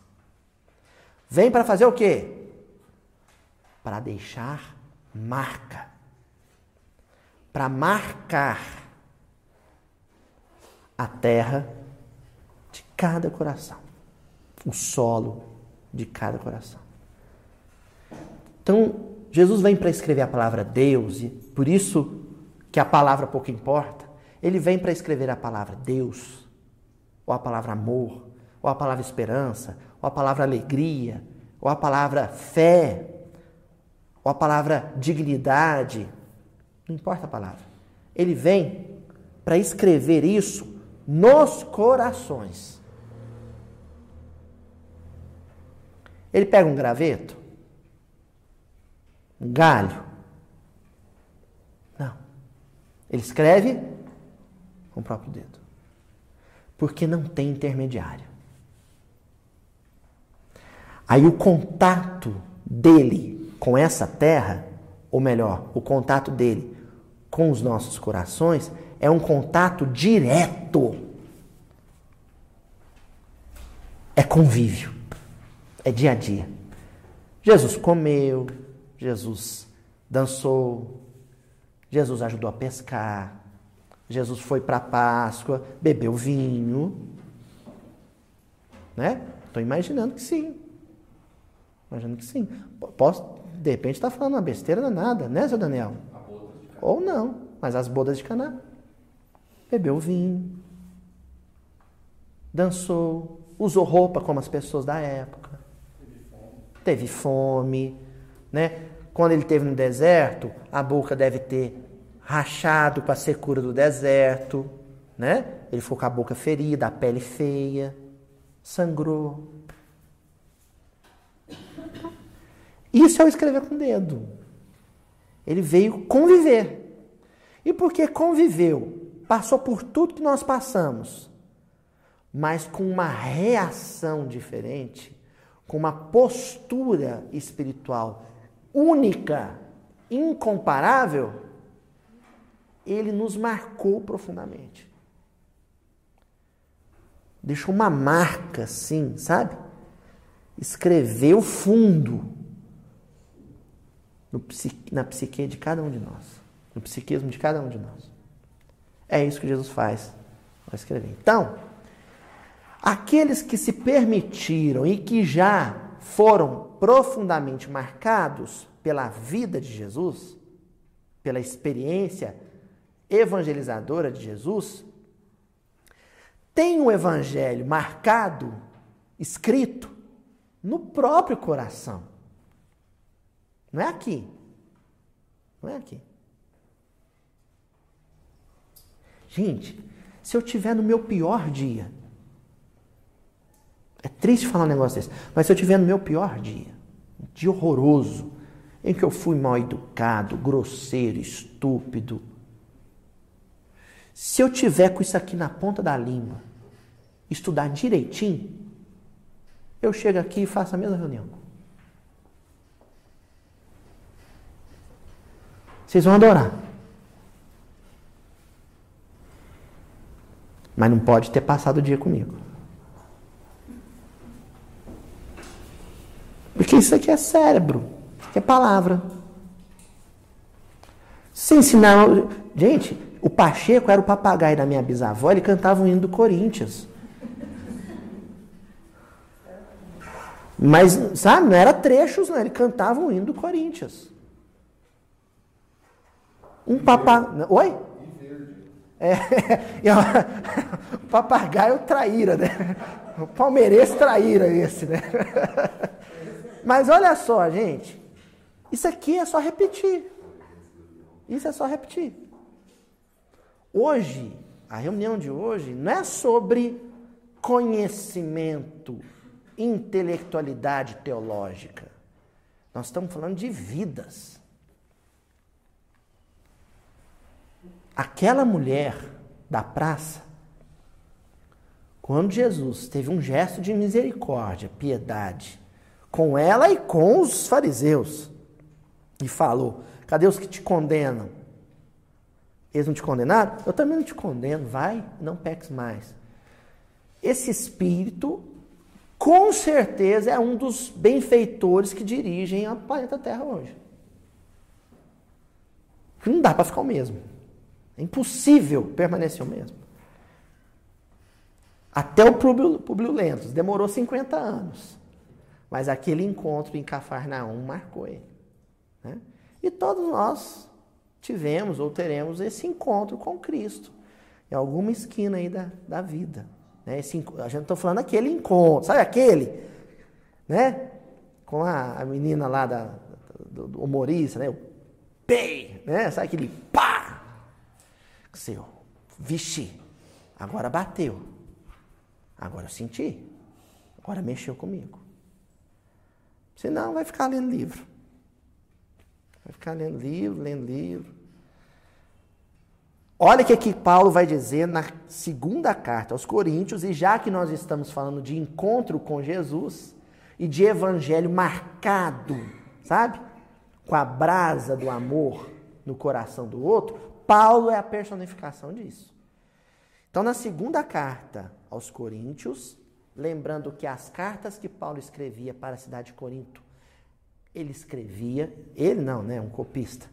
Vem para fazer o quê? Para deixar marca. Para marcar a terra de cada coração. O solo de cada coração. Então, Jesus vem para escrever a palavra Deus, e por isso que a palavra pouco importa. Ele vem para escrever a palavra Deus, ou a palavra amor, ou a palavra esperança, ou a palavra alegria, ou a palavra fé, ou a palavra dignidade. Não importa a palavra. Ele vem para escrever isso nos corações. Ele pega um graveto, um galho. Não. Ele escreve com o próprio dedo. Porque não tem intermediário. Aí o contato dele com essa terra, ou melhor, o contato dele com os nossos corações, é um contato direto. É convívio. É dia a dia. Jesus comeu, Jesus dançou, Jesus ajudou a pescar, Jesus foi para a Páscoa, bebeu vinho. Né? Estou imaginando que sim. Imaginando que sim. Posso, de repente, estar tá falando uma besteira danada, né, seu Daniel? Ou não, mas as bodas de Caná. Bebeu vinho, dançou, usou roupa como as pessoas da época, teve fome, né? Quando ele esteve no deserto, a boca deve ter rachado com a secura do deserto, né? Ele ficou com a boca ferida, a pele feia, sangrou. Isso é o escrever com o dedo. Ele veio conviver. E porque conviveu, passou por tudo que nós passamos, mas com uma reação diferente, com uma postura espiritual única, incomparável, ele nos marcou profundamente. Deixou uma marca, assim, sabe? Escreveu fundo no, na psique de cada um de nós, no psiquismo de cada um de nós. É isso que Jesus faz ao escrever. Então, aqueles que se permitiram e que já foram profundamente marcados pela vida de Jesus, pela experiência evangelizadora de Jesus, tem o evangelho marcado, escrito, no próprio coração. Não é aqui. Não é aqui. Gente, se eu tiver no meu pior dia, é triste falar um negócio desse, mas se eu tiver no meu pior dia, um dia horroroso, em que eu fui mal educado, grosseiro, estúpido, se eu tiver com isso aqui na ponta da língua, estudar direitinho, eu chego aqui e faço a mesma reunião. Vocês vão adorar. Mas não pode ter passado o dia comigo. Porque isso aqui é cérebro, aqui é palavra. Se ensinar. Gente, o Pacheco era o papagaio da minha bisavó, ele cantava o hino do Corinthians. Mas, sabe, não era trechos, não, ele cantava o hino do Corinthians. Um papagaio. Oi? É, o papagaio traíra, né? O palmeirense traíra esse, né? Mas olha só, gente. Isso aqui é só repetir. Isso é só repetir. Hoje, a reunião de hoje não é sobre conhecimento, intelectualidade teológica. Nós estamos falando de vidas. Aquela mulher da praça, quando Jesus teve um gesto de misericórdia, piedade, com ela e com os fariseus, e falou: Cadê os que te condenam? Eles não te condenaram? Eu também não te condeno. Vai, não peques mais. Esse espírito, com certeza, é um dos benfeitores que dirigem a planeta Terra hoje. Não dá para ficar o mesmo. É impossível permanecer o mesmo. Até o Publio Lentos demorou 50 anos. Mas aquele encontro em Cafarnaum marcou ele. Né? E todos nós tivemos ou teremos esse encontro com Cristo em alguma esquina aí da, da vida. Né? Esse, a gente está falando aquele encontro, sabe aquele? Né? Com a, a menina lá da, do, do humorista, né? O pei, né? Sabe aquele pá? Seu, vixe, agora bateu. Agora eu senti. Agora mexeu comigo. Senão vai ficar lendo livro. Vai ficar lendo livro, lendo livro. Olha o que aqui Paulo vai dizer na segunda carta aos Coríntios, e já que nós estamos falando de encontro com Jesus e de evangelho marcado, sabe? Com a brasa do amor no coração do outro, Paulo é a personificação disso. Então, na segunda carta aos Coríntios, lembrando que as cartas que Paulo escrevia para a cidade de Corinto ele escrevia, ele não, né, um copista,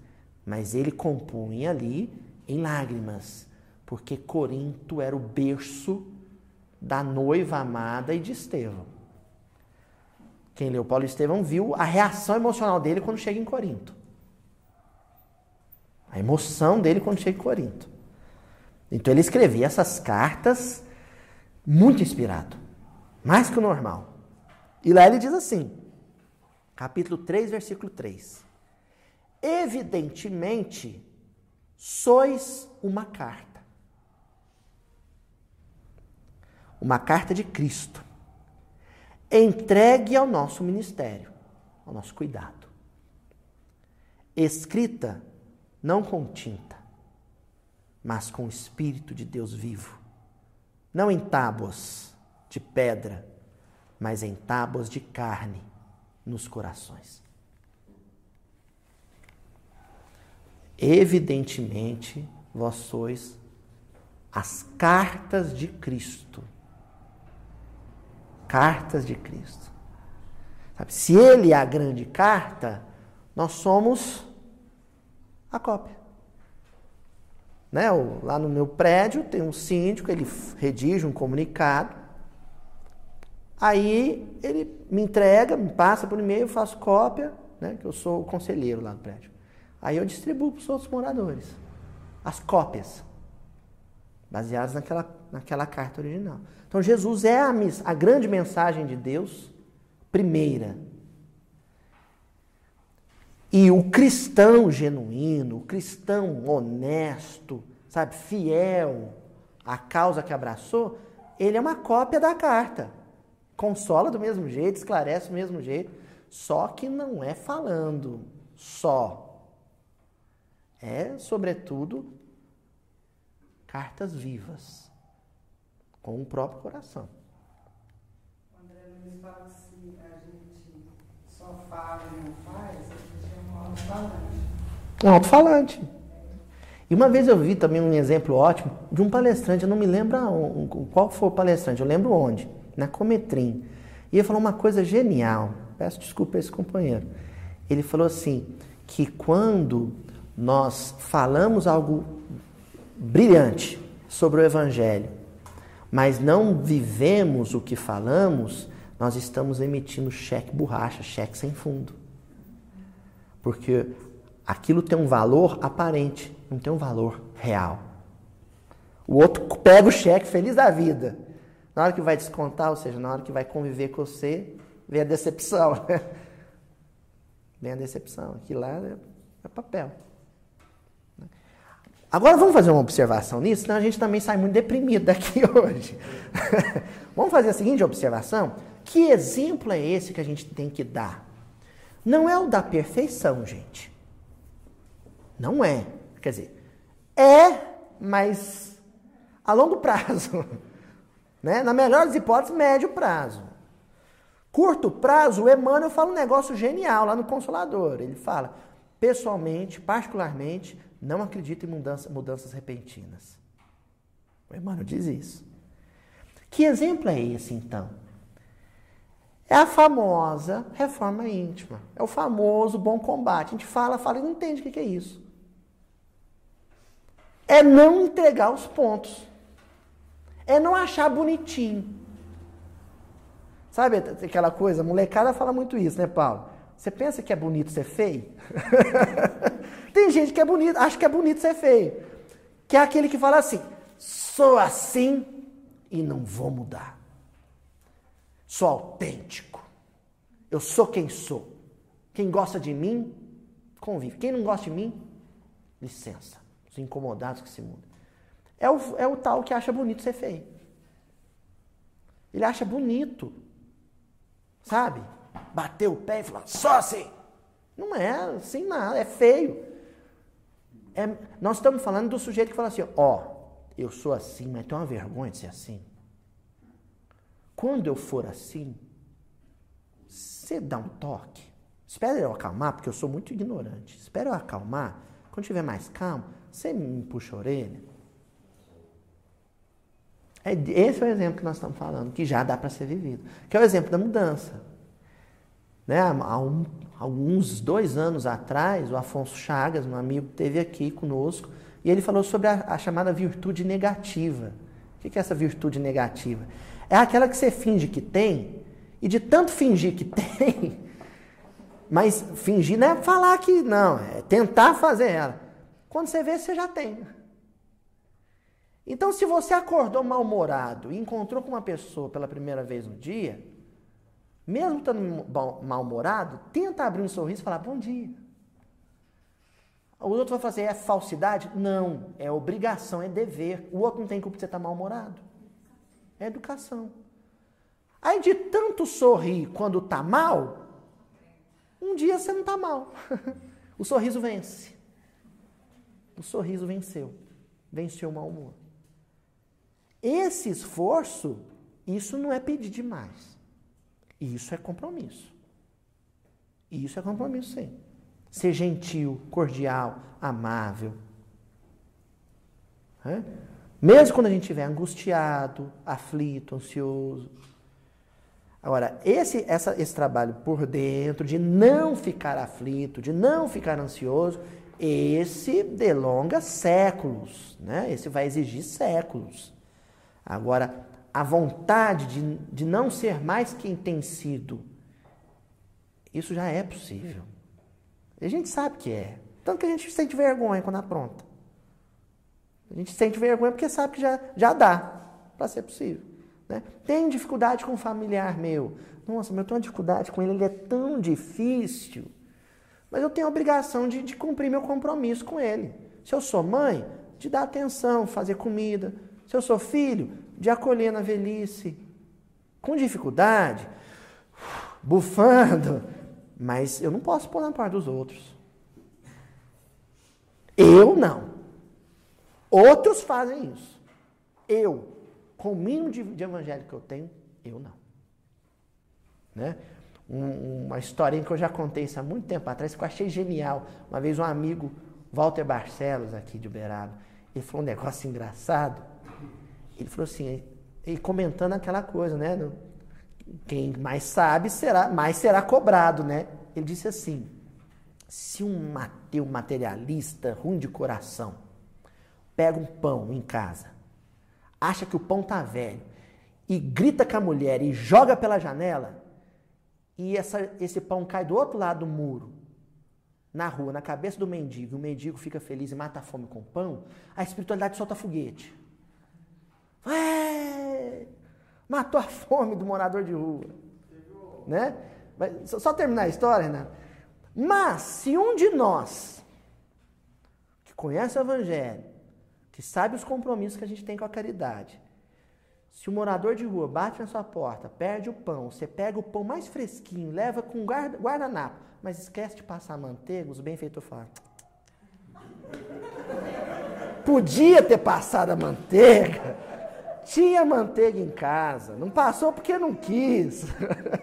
mas ele compunha ali em lágrimas, porque Corinto era o berço da noiva amada e de Estevão. Quem leu Paulo Estevão viu a reação emocional dele quando chega em Corinto. A emoção dele quando chega em Corinto. Então ele escrevia essas cartas muito inspirado, mais que o normal. E lá ele diz assim: capítulo 3, versículo 3. Evidentemente, sois uma carta. Uma carta de Cristo. Entregue ao nosso ministério, ao nosso cuidado. Escrita não com tinta, mas com o Espírito de Deus vivo. Não em tábuas de pedra, mas em tábuas de carne nos corações. Evidentemente, vós sois as cartas de Cristo. Cartas de Cristo. Sabe, se ele é a grande carta, nós somos a cópia. Né? Lá no meu prédio tem um síndico, ele redige um comunicado. Aí ele me entrega, me passa por e-mail, faço cópia, né? que eu sou o conselheiro lá do prédio. Aí eu distribuo para os outros moradores. As cópias. Baseadas naquela, naquela carta original. Então Jesus é a, a grande mensagem de Deus, primeira. E o cristão genuíno, o cristão honesto, sabe, fiel à causa que abraçou, ele é uma cópia da carta. Consola do mesmo jeito, esclarece do mesmo jeito, só que não é falando só. É, sobretudo, cartas vivas, com o próprio coração. André Luiz fala que se a gente só fala e não faz, a gente é um alto-falante. Um alto-falante. E uma vez eu vi também um exemplo ótimo de um palestrante, eu não me lembro qual foi o palestrante, eu lembro onde, na Cometrim. E ele falou uma coisa genial, peço desculpa a esse companheiro. Ele falou assim, que quando nós falamos algo brilhante sobre o Evangelho, mas não vivemos o que falamos, nós estamos emitindo cheque borracha, cheque sem fundo. Porque aquilo tem um valor aparente, não tem um valor real. O outro pega o cheque feliz da vida. Na hora que vai descontar, ou seja, na hora que vai conviver com você, vem a decepção. vem a decepção. Aquilo lá é, é papel. Agora vamos fazer uma observação nisso, senão a gente também sai muito deprimido daqui hoje. vamos fazer a seguinte observação: que exemplo é esse que a gente tem que dar? Não é o da perfeição, gente. Não é. Quer dizer, é, mas a longo prazo. Né? Na melhor das hipóteses, médio prazo. Curto prazo, o Emmanuel fala um negócio genial lá no Consolador. Ele fala, pessoalmente, particularmente, não acredito em mudança, mudanças repentinas. O Emmanuel diz isso. Que exemplo é esse, então? É a famosa reforma íntima. É o famoso bom combate. A gente fala, fala e não entende o que é isso. É não entregar os pontos. É não achar bonitinho. Sabe aquela coisa? A molecada fala muito isso, né, Paulo? Você pensa que é bonito ser feio? Tem gente que é bonito, acha que é bonito ser feio. Que é aquele que fala assim: sou assim e não vou mudar. Sou autêntico. Eu sou quem sou. Quem gosta de mim, convive. Quem não gosta de mim, licença. Os incomodados que se mudam. É o, é o tal que acha bonito ser feio. Ele acha bonito. Sabe? Bater o pé e falar, só assim. Não é assim nada, é feio. É, nós estamos falando do sujeito que fala assim: ó, eu sou assim, mas tenho uma vergonha de ser assim. Quando eu for assim, você dá um toque. Espera eu acalmar, porque eu sou muito ignorante. Espera eu acalmar. Quando tiver mais calmo, você me puxa a orelha. É, esse é o exemplo que nós estamos falando, que já dá para ser vivido. Que é o exemplo da mudança. Né? Há um, alguns dois anos atrás, o Afonso Chagas, um amigo, esteve aqui conosco e ele falou sobre a, a chamada virtude negativa. O que é essa virtude negativa? É aquela que você finge que tem e de tanto fingir que tem, mas fingir não é falar que não, é tentar fazer ela. Quando você vê, você já tem. Então, se você acordou mal-humorado e encontrou com uma pessoa pela primeira vez no dia, mesmo estando mal-humorado, tenta abrir um sorriso e falar bom dia. O outro vai falar assim, é falsidade? Não, é obrigação, é dever. O outro não tem culpa de você estar mal-humorado. É educação. Aí de tanto sorrir quando tá mal, um dia você não tá mal. o sorriso vence. O sorriso venceu. Venceu o mau humor. Esse esforço, isso não é pedir demais. Isso é compromisso. Isso é compromisso, sim. Ser gentil, cordial, amável. É? Mesmo quando a gente estiver angustiado, aflito, ansioso. Agora, esse, essa, esse trabalho por dentro, de não ficar aflito, de não ficar ansioso, esse delonga séculos, né? Esse vai exigir séculos. Agora, a vontade de, de não ser mais quem tem sido, isso já é possível. A gente sabe que é. Tanto que a gente sente vergonha quando apronta. A gente sente vergonha porque sabe que já, já dá para ser possível. Né? Tem dificuldade com um familiar meu. Nossa, mas eu tenho uma dificuldade com ele, ele é tão difícil. Mas eu tenho a obrigação de, de cumprir meu compromisso com ele. Se eu sou mãe, de dar atenção, fazer comida. Se eu sou filho, de acolher na velhice. Com dificuldade, bufando, mas eu não posso pôr na parte dos outros. Eu não. Outros fazem isso. Eu, com o mínimo de, de evangelho que eu tenho, eu não. Né? Um, uma historinha que eu já contei isso há muito tempo atrás, que eu achei genial. Uma vez um amigo, Walter Barcelos, aqui de Uberaba, ele falou um negócio engraçado. Ele falou assim, e comentando aquela coisa, né? Quem mais sabe será, mais será cobrado, né? Ele disse assim: se um mateu materialista, ruim de coração, pega um pão em casa, acha que o pão tá velho e grita com a mulher e joga pela janela, e essa, esse pão cai do outro lado do muro, na rua, na cabeça do mendigo, e o mendigo fica feliz e mata a fome com pão, a espiritualidade solta foguete. É, matou a fome do morador de rua. Né? Mas, só terminar a história, Renato. Mas, se um de nós, que conhece o Evangelho, que sabe os compromissos que a gente tem com a caridade, se o morador de rua bate na sua porta, perde o pão, você pega o pão mais fresquinho, leva com guardanapo, mas esquece de passar manteiga, os benfeitores falam. Podia ter passado a manteiga. Tinha manteiga em casa. Não passou porque não quis.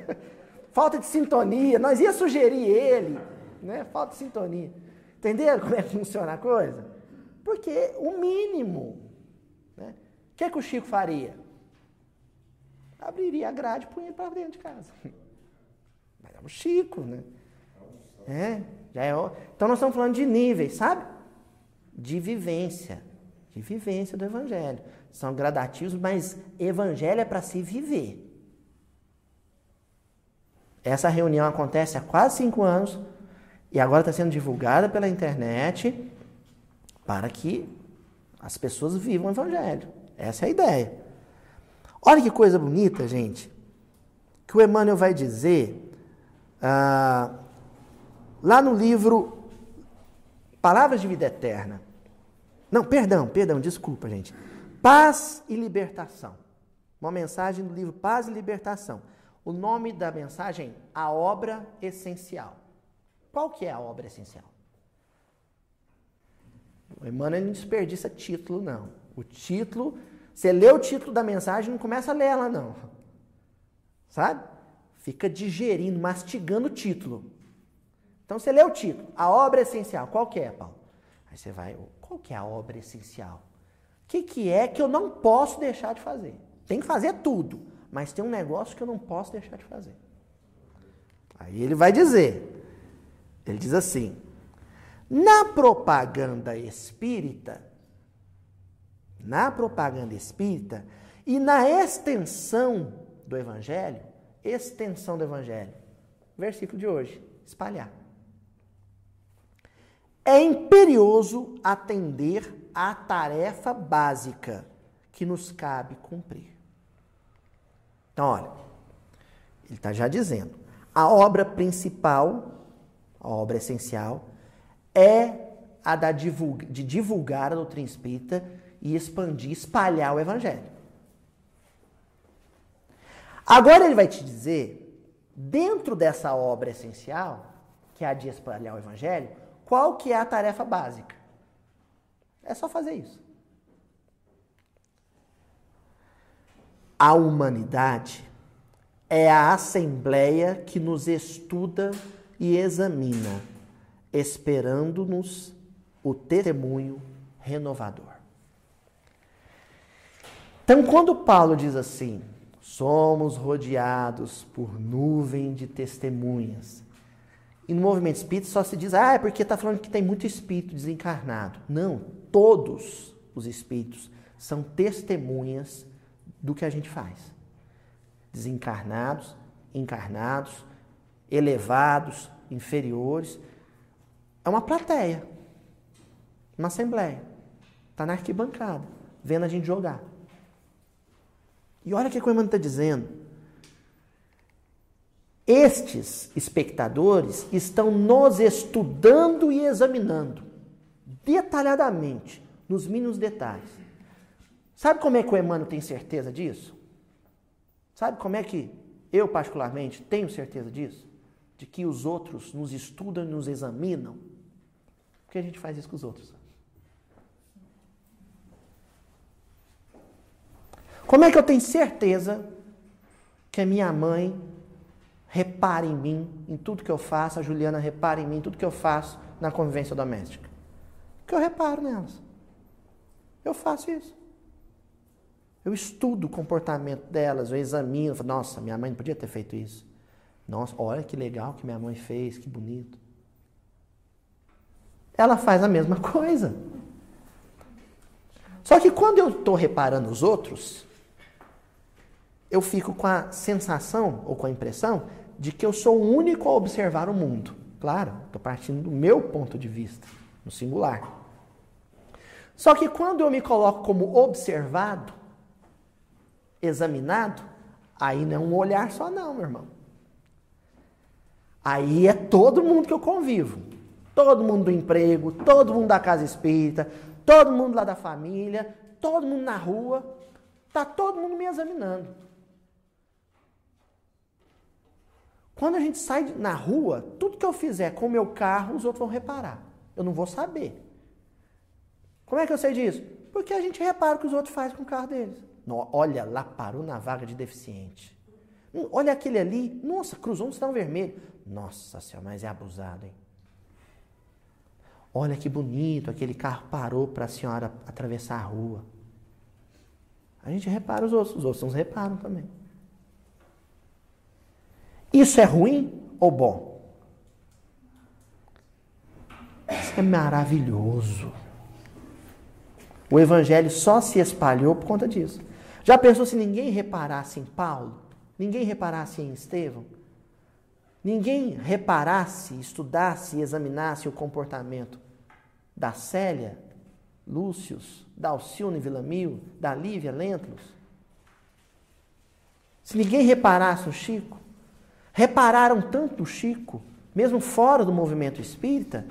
Falta de sintonia. Nós ia sugerir ele. Né? Falta de sintonia. Entenderam como é que funciona a coisa? Porque o mínimo. Né? O que, é que o Chico faria? abriria a grade e punha para dentro de casa. Mas é o Chico, né? É, já é, então nós estamos falando de níveis, sabe? De vivência. De vivência do Evangelho. São gradativos, mas Evangelho é para se viver. Essa reunião acontece há quase cinco anos e agora está sendo divulgada pela internet para que as pessoas vivam o Evangelho. Essa é a ideia. Olha que coisa bonita, gente, que o Emmanuel vai dizer ah, lá no livro Palavras de Vida Eterna. Não, perdão, perdão, desculpa, gente. Paz e Libertação. Uma mensagem do livro Paz e Libertação. O nome da mensagem, A Obra Essencial. Qual que é a obra essencial? O Emmanuel não desperdiça título, não. O título você lê o título da mensagem, não começa a ler ela, não. Sabe? Fica digerindo, mastigando o título. Então você lê o título, a obra essencial. Qual que é, Paulo? Aí você vai, qual que é a obra essencial? O que, que é que eu não posso deixar de fazer? Tem que fazer tudo, mas tem um negócio que eu não posso deixar de fazer. Aí ele vai dizer, ele diz assim, na propaganda espírita, na propaganda espírita e na extensão do evangelho, extensão do evangelho. Versículo de hoje, espalhar. É imperioso atender à tarefa básica que nos cabe cumprir. Então, olha, ele está já dizendo: a obra principal, a obra essencial, é a da divulga, de divulgar a doutrina espírita e expandir, espalhar o evangelho. Agora ele vai te dizer, dentro dessa obra essencial, que é a de espalhar o evangelho, qual que é a tarefa básica? É só fazer isso. A humanidade é a assembleia que nos estuda e examina, esperando-nos o testemunho renovador. Então, quando Paulo diz assim, somos rodeados por nuvem de testemunhas. E no movimento espírita só se diz, ah, é porque está falando que tem muito espírito desencarnado. Não, todos os espíritos são testemunhas do que a gente faz. Desencarnados, encarnados, elevados, inferiores. É uma plateia, uma assembleia. Está na arquibancada, vendo a gente jogar. E olha o que o Emmanuel está dizendo. Estes espectadores estão nos estudando e examinando detalhadamente, nos mínimos detalhes. Sabe como é que o Emmanuel tem certeza disso? Sabe como é que eu, particularmente, tenho certeza disso? De que os outros nos estudam e nos examinam? Porque a gente faz isso com os outros. Como é que eu tenho certeza que a minha mãe repara em mim, em tudo que eu faço, a Juliana repara em mim, em tudo que eu faço na convivência doméstica? Porque eu reparo nelas. Eu faço isso. Eu estudo o comportamento delas, eu examino, falo, nossa, minha mãe não podia ter feito isso. Nossa, olha que legal que minha mãe fez, que bonito. Ela faz a mesma coisa. Só que quando eu estou reparando os outros, eu fico com a sensação ou com a impressão de que eu sou o único a observar o mundo. Claro, estou partindo do meu ponto de vista, no singular. Só que quando eu me coloco como observado, examinado, aí não é um olhar só, não, meu irmão. Aí é todo mundo que eu convivo. Todo mundo do emprego, todo mundo da casa espírita, todo mundo lá da família, todo mundo na rua. Tá todo mundo me examinando. Quando a gente sai na rua, tudo que eu fizer com o meu carro, os outros vão reparar. Eu não vou saber. Como é que eu sei disso? Porque a gente repara o que os outros fazem com o carro deles. Olha, lá parou na vaga de deficiente. Hum, olha aquele ali. Nossa, cruzou um sinal vermelho. Nossa senhora, mas é abusado, hein? Olha que bonito, aquele carro parou para a senhora atravessar a rua. A gente repara os outros, os outros nos reparam também. Isso é ruim ou bom? Isso é maravilhoso. O evangelho só se espalhou por conta disso. Já pensou se ninguém reparasse em Paulo? Ninguém reparasse em Estevão? Ninguém reparasse, estudasse e examinasse o comportamento da Célia, Lúcius, da Alcione Villamil, da Lívia Lentulus? Se ninguém reparasse o Chico? repararam tanto o Chico, mesmo fora do movimento espírita,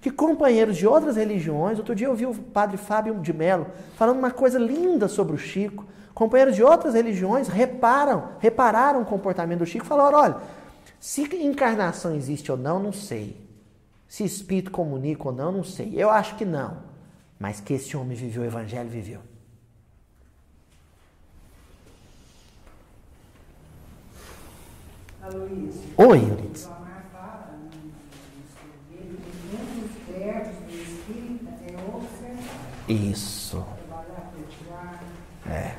que companheiros de outras religiões, outro dia eu vi o padre Fábio de Mello falando uma coisa linda sobre o Chico. Companheiros de outras religiões reparam, repararam o comportamento do Chico e falaram: olha, se encarnação existe ou não, não sei. Se espírito comunica ou não, não sei. Eu acho que não. Mas que esse homem viveu o evangelho, viveu. Oi, Euridice. Isso. É.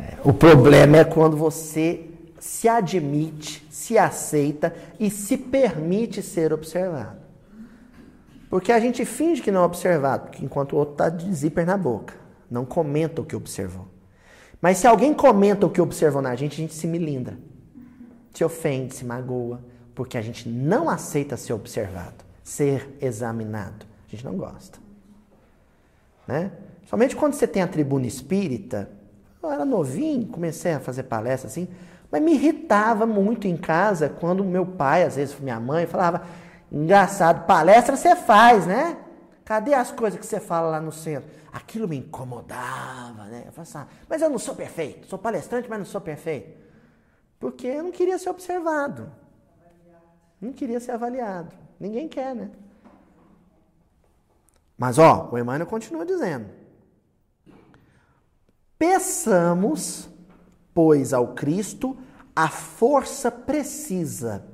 é. O problema é quando você se admite, se aceita e se permite ser observado. Porque a gente finge que não é observado, enquanto o outro está de zíper na boca. Não comenta o que observou. Mas se alguém comenta o que observou na gente, a gente se milindra, se ofende, se magoa, porque a gente não aceita ser observado, ser examinado. A gente não gosta. Né? Somente quando você tem a tribuna espírita, eu era novinho, comecei a fazer palestra assim, mas me irritava muito em casa quando meu pai, às vezes minha mãe, falava: Engraçado, palestra você faz, né? Cadê as coisas que você fala lá no centro? Aquilo me incomodava, né? Eu falava assim, mas eu não sou perfeito. Sou palestrante, mas não sou perfeito. Porque eu não queria ser observado. Não queria ser avaliado. Ninguém quer, né? Mas, ó, o Emmanuel continua dizendo: Peçamos, pois, ao Cristo a força precisa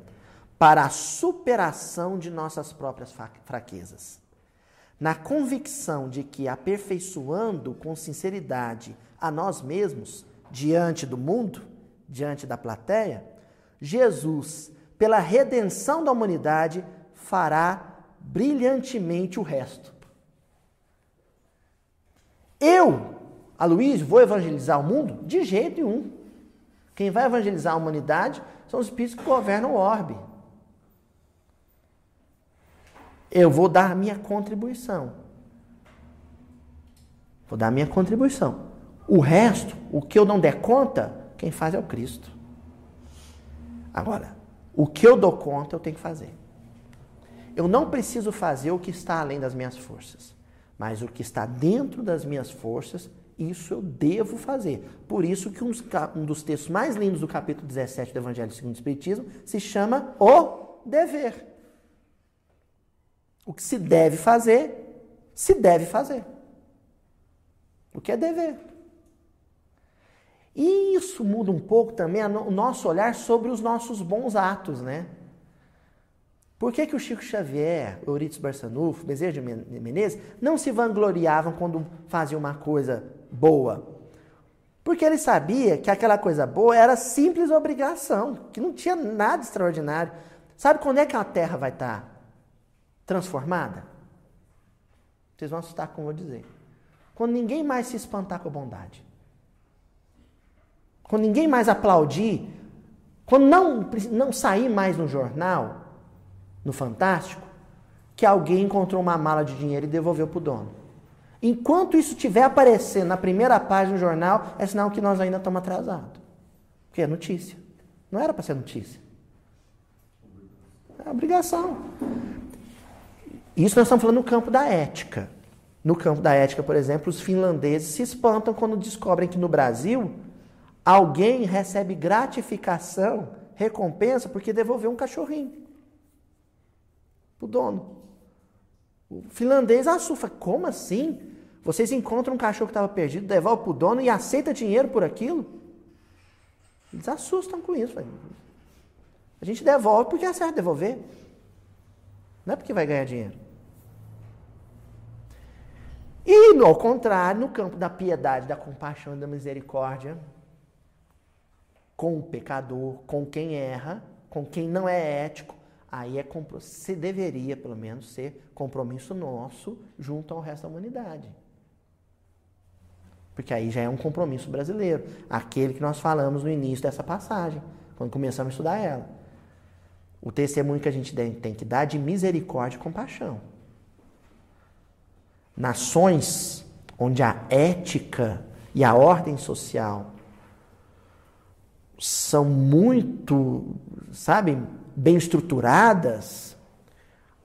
para a superação de nossas próprias fraquezas. Na convicção de que, aperfeiçoando com sinceridade a nós mesmos, diante do mundo, diante da plateia, Jesus, pela redenção da humanidade, fará brilhantemente o resto. Eu, Aloysio, vou evangelizar o mundo? De jeito nenhum. Quem vai evangelizar a humanidade são os espíritos que governam o orbe. Eu vou dar a minha contribuição. Vou dar a minha contribuição. O resto, o que eu não der conta, quem faz é o Cristo. Agora, o que eu dou conta, eu tenho que fazer. Eu não preciso fazer o que está além das minhas forças. Mas o que está dentro das minhas forças, isso eu devo fazer. Por isso que um dos textos mais lindos do capítulo 17 do Evangelho segundo o Espiritismo se chama o dever. O que se deve fazer, se deve fazer. O que é dever. E isso muda um pouco também o nosso olhar sobre os nossos bons atos, né? Por que, que o Chico Xavier, Euridice Barçanufo, Bezerra de Menezes não se vangloriavam quando faziam uma coisa boa? Porque ele sabia que aquela coisa boa era simples obrigação, que não tinha nada extraordinário. Sabe quando é que a terra vai estar transformada? Vocês vão assustar com o que eu vou dizer. Quando ninguém mais se espantar com a bondade. Quando ninguém mais aplaudir. Quando não, não sair mais no jornal no Fantástico que alguém encontrou uma mala de dinheiro e devolveu para o dono. Enquanto isso estiver aparecendo na primeira página do jornal, é sinal que nós ainda estamos atrasados. Porque é notícia. Não era para ser notícia. É obrigação. Isso nós estamos falando no campo da ética. No campo da ética, por exemplo, os finlandeses se espantam quando descobrem que no Brasil alguém recebe gratificação, recompensa, porque devolveu um cachorrinho o dono. O finlandês assusta. Como assim? Vocês encontram um cachorro que estava perdido, devolve para o dono e aceita dinheiro por aquilo? Eles assustam com isso. A gente devolve porque é certo devolver. Não é porque vai ganhar dinheiro. E, ao contrário, no campo da piedade, da compaixão e da misericórdia, com o pecador, com quem erra, com quem não é ético, aí é se deveria, pelo menos, ser compromisso nosso junto ao resto da humanidade. Porque aí já é um compromisso brasileiro, aquele que nós falamos no início dessa passagem, quando começamos a estudar ela. O testemunho que a gente tem que dar de misericórdia e compaixão. Nações onde a ética e a ordem social são muito, sabe, bem estruturadas,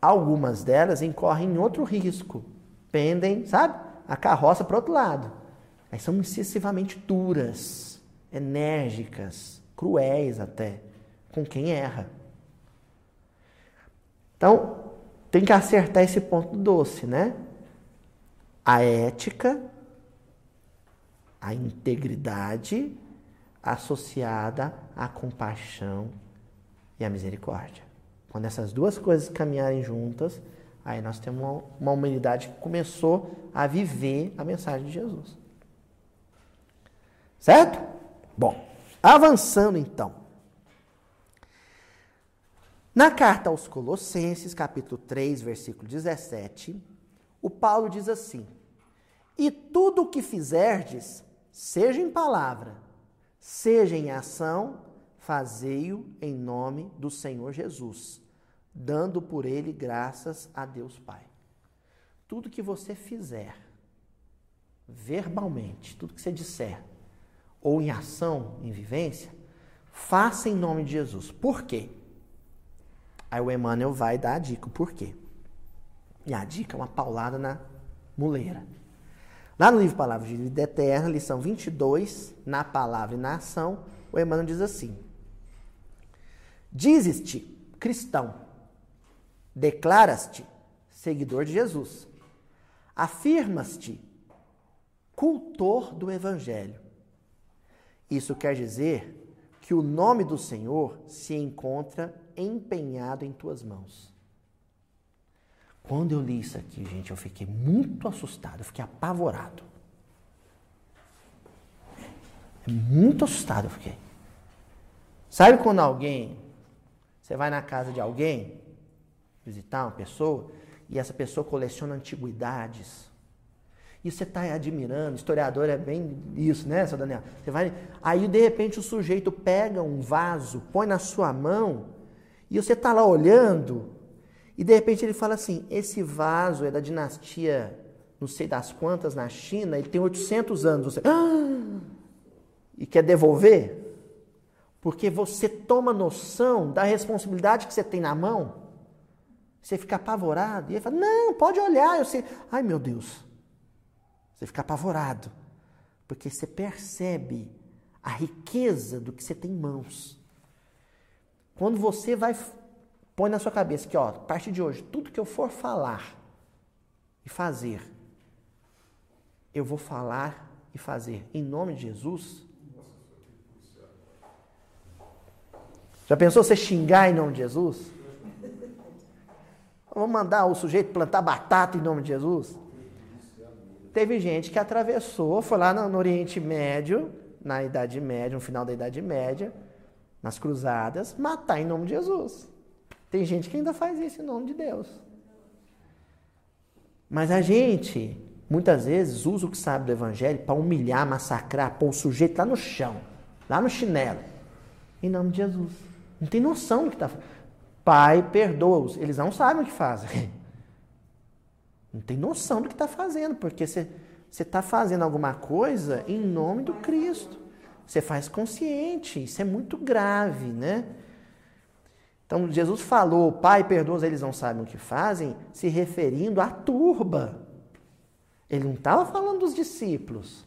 algumas delas incorrem em outro risco. Pendem, sabe? A carroça para outro lado. Aí são excessivamente duras, enérgicas, cruéis até, com quem erra. Então, tem que acertar esse ponto doce, né? A ética, a integridade associada à compaixão e a misericórdia. Quando essas duas coisas caminharem juntas, aí nós temos uma, uma humanidade que começou a viver a mensagem de Jesus. Certo? Bom, avançando então. Na carta aos Colossenses, capítulo 3, versículo 17, o Paulo diz assim: E tudo o que fizerdes, seja em palavra, seja em ação, fazei-o em nome do Senhor Jesus, dando por ele graças a Deus Pai. Tudo que você fizer, verbalmente, tudo que você disser, ou em ação, em vivência, faça em nome de Jesus. Por quê? Aí o Emmanuel vai dar a dica, por quê? E a dica é uma paulada na muleira. Lá no livro Palavras de Vida Eterna, lição 22, na palavra e na ação, o Emmanuel diz assim: Dizes-te cristão, declaras-te seguidor de Jesus, afirmas-te cultor do Evangelho. Isso quer dizer que o nome do Senhor se encontra empenhado em tuas mãos. Quando eu li isso aqui, gente, eu fiquei muito assustado, eu fiquei apavorado. Muito assustado eu fiquei. Sabe quando alguém, você vai na casa de alguém, visitar uma pessoa, e essa pessoa coleciona antiguidades, e você está admirando, historiador é bem isso, né, seu Daniel? Você vai, aí de repente o sujeito pega um vaso, põe na sua mão, e você está lá olhando, e de repente ele fala assim: esse vaso é da dinastia não sei das quantas na China, ele tem 800 anos. Você, ah! E quer devolver? Porque você toma noção da responsabilidade que você tem na mão. Você fica apavorado. E ele fala: Não, pode olhar. Eu sei. Ai, meu Deus. Você fica apavorado. Porque você percebe a riqueza do que você tem em mãos. Quando você vai põe na sua cabeça que, ó, a partir de hoje, tudo que eu for falar e fazer, eu vou falar e fazer em nome de Jesus. Já pensou você xingar em nome de Jesus? Vamos mandar o sujeito plantar batata em nome de Jesus? Teve gente que atravessou, foi lá no, Oriente Médio, na Idade Média, no final da Idade Média, nas cruzadas, matar em nome de Jesus. Tem gente que ainda faz isso em nome de Deus. Mas a gente, muitas vezes, usa o que sabe do Evangelho para humilhar, massacrar, pôr o sujeito lá no chão, lá no chinelo, em nome de Jesus. Não tem noção do que está fazendo. Pai, perdoa-os. Eles não sabem o que fazem. Não tem noção do que está fazendo, porque você está fazendo alguma coisa em nome do Cristo. Você faz consciente, isso é muito grave, né? Então Jesus falou, Pai, perdoa eles não sabem o que fazem, se referindo à turba. Ele não estava falando dos discípulos.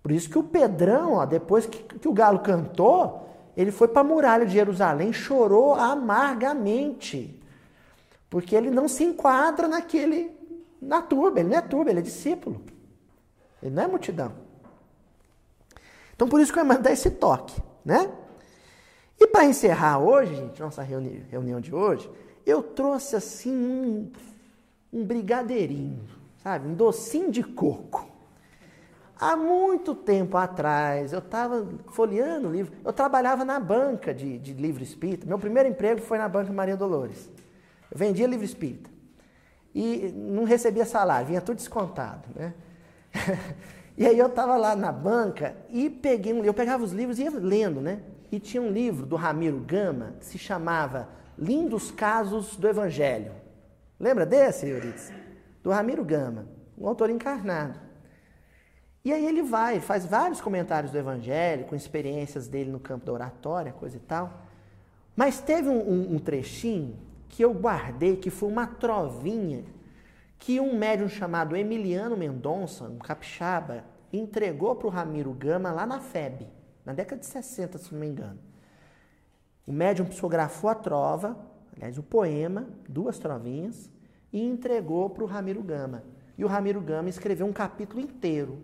Por isso que o Pedrão, ó, depois que, que o galo cantou, ele foi para a muralha de Jerusalém, chorou amargamente. Porque ele não se enquadra naquele, na turba, ele não é turba, ele é discípulo. Ele não é multidão. Então por isso que eu ia mandar esse toque, né? E para encerrar hoje, gente, nossa reuni reunião de hoje, eu trouxe assim um, um brigadeirinho, sabe? Um docinho de coco. Há muito tempo atrás, eu estava folheando livro. Eu trabalhava na banca de, de livro espírita. Meu primeiro emprego foi na banca Maria Dolores. Eu vendia livro espírita. E não recebia salário, vinha tudo descontado. Né? e aí eu estava lá na banca e peguei um Eu pegava os livros e ia lendo, né? E tinha um livro do Ramiro Gama que se chamava Lindos Casos do Evangelho. Lembra desse, Euridice? Do Ramiro Gama, um autor encarnado. E aí ele vai, faz vários comentários do Evangelho, com experiências dele no campo da oratória, coisa e tal. Mas teve um, um, um trechinho que eu guardei, que foi uma trovinha, que um médium chamado Emiliano Mendonça, um capixaba, entregou para o Ramiro Gama lá na FEB na década de 60, se não me engano. O médium psicografou a trova, aliás, o poema, duas trovinhas, e entregou para o Ramiro Gama. E o Ramiro Gama escreveu um capítulo inteiro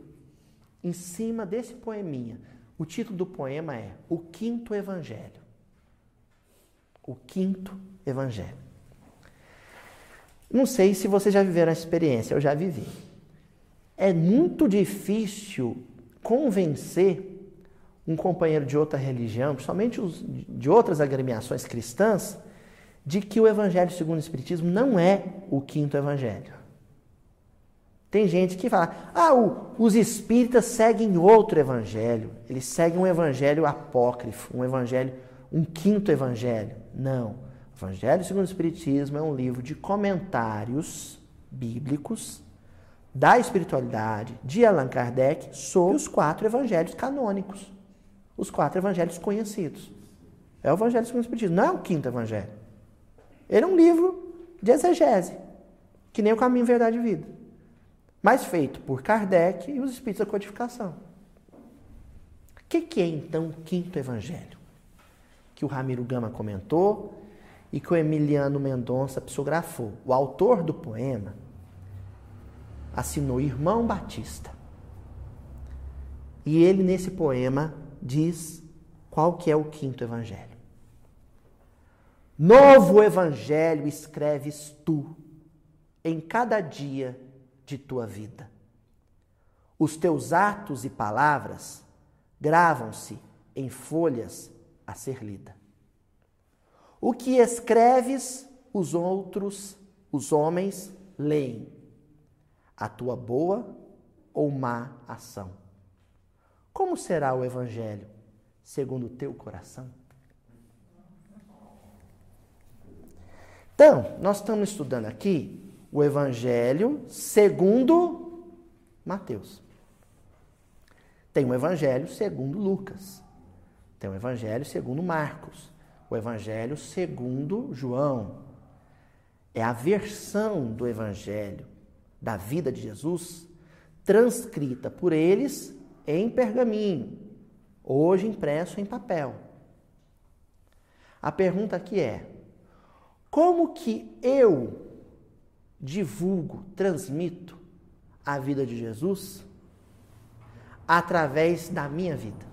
em cima desse poeminha. O título do poema é O Quinto Evangelho. O Quinto Evangelho. Não sei se vocês já viveram essa experiência, eu já vivi. É muito difícil convencer um companheiro de outra religião, principalmente os, de outras agremiações cristãs, de que o Evangelho segundo o Espiritismo não é o quinto Evangelho. Tem gente que fala, ah, o, os espíritas seguem outro evangelho, eles seguem um evangelho apócrifo, um evangelho, um quinto evangelho. Não. Evangelho segundo o Espiritismo é um livro de comentários bíblicos da espiritualidade de Allan Kardec sobre os quatro evangelhos canônicos os quatro evangelhos conhecidos. É o evangelho segundo o Espiritismo, não é o quinto evangelho. Ele é um livro de exegese, que nem o Caminho, Verdade e Vida, mas feito por Kardec e os Espíritos da Codificação. O que, que é então o quinto evangelho? Que o Ramiro Gama comentou e que o Emiliano Mendonça psicografou. O autor do poema assinou Irmão Batista. E ele, nesse poema, diz qual que é o quinto evangelho. Novo evangelho escreves tu em cada dia de tua vida. Os teus atos e palavras gravam-se em folhas a ser lida. O que escreves, os outros, os homens, leem. A tua boa ou má ação. Como será o Evangelho segundo o teu coração? Então, nós estamos estudando aqui o Evangelho segundo Mateus. Tem o Evangelho segundo Lucas. Tem o Evangelho segundo Marcos o Evangelho segundo João. É a versão do Evangelho da vida de Jesus transcrita por eles em pergaminho, hoje impresso em papel. A pergunta aqui é: como que eu divulgo, transmito a vida de Jesus através da minha vida,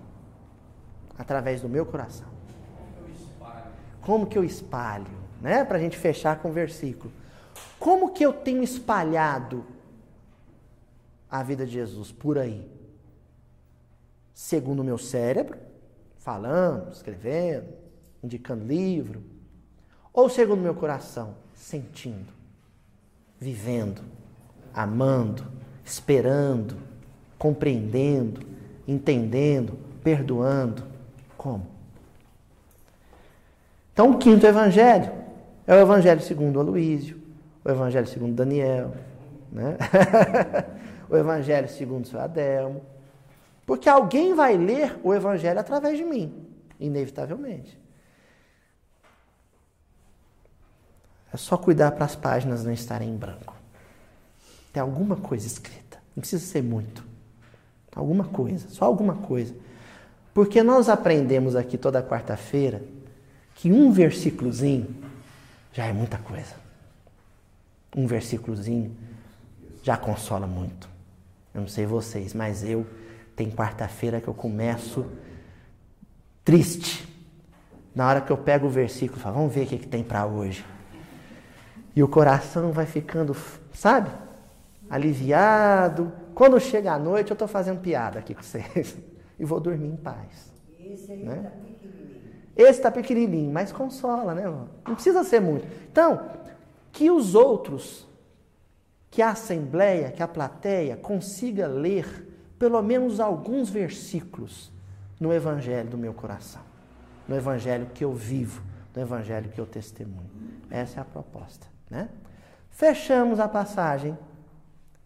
através do meu coração? Como que eu espalho? Né? Para a gente fechar com o versículo. Como que eu tenho espalhado a vida de Jesus por aí? Segundo o meu cérebro, falando, escrevendo, indicando livro. Ou segundo o meu coração, sentindo, vivendo, amando, esperando, compreendendo, entendendo, perdoando. Como? Então, o quinto evangelho é o evangelho segundo Aloísio, o evangelho segundo Daniel, né? o evangelho segundo seu Adelmo. Porque alguém vai ler o evangelho através de mim, inevitavelmente. É só cuidar para as páginas não estarem em branco. Tem alguma coisa escrita. Não precisa ser muito. Alguma coisa, só alguma coisa. Porque nós aprendemos aqui toda quarta-feira que um versículozinho já é muita coisa. Um versículozinho já consola muito. Eu não sei vocês, mas eu tem quarta-feira que eu começo triste. Na hora que eu pego o versículo, falo, vamos ver o que, que tem para hoje. E o coração vai ficando, sabe? Aliviado. Quando chega a noite, eu estou fazendo piada aqui com vocês. E vou dormir em paz. Esse né? tá esse está pequenininho, mas consola, né? Não precisa ser muito. Então, que os outros, que a assembleia, que a plateia consiga ler pelo menos alguns versículos no evangelho do meu coração, no evangelho que eu vivo, no evangelho que eu testemunho. Essa é a proposta, né? Fechamos a passagem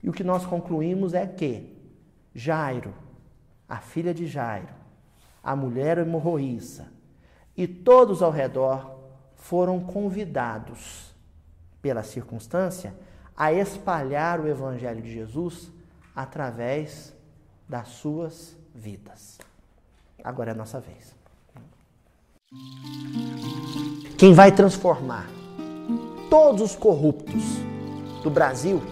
e o que nós concluímos é que Jairo, a filha de Jairo, a mulher hemorroíça, e todos ao redor foram convidados, pela circunstância, a espalhar o Evangelho de Jesus através das suas vidas. Agora é a nossa vez. Quem vai transformar todos os corruptos do Brasil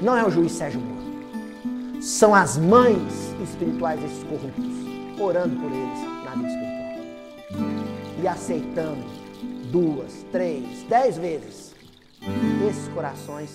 não é o juiz Sérgio Moro. São as mães espirituais desses corruptos, orando por eles na vida espiritual e aceitando duas, três, dez vezes, esses corações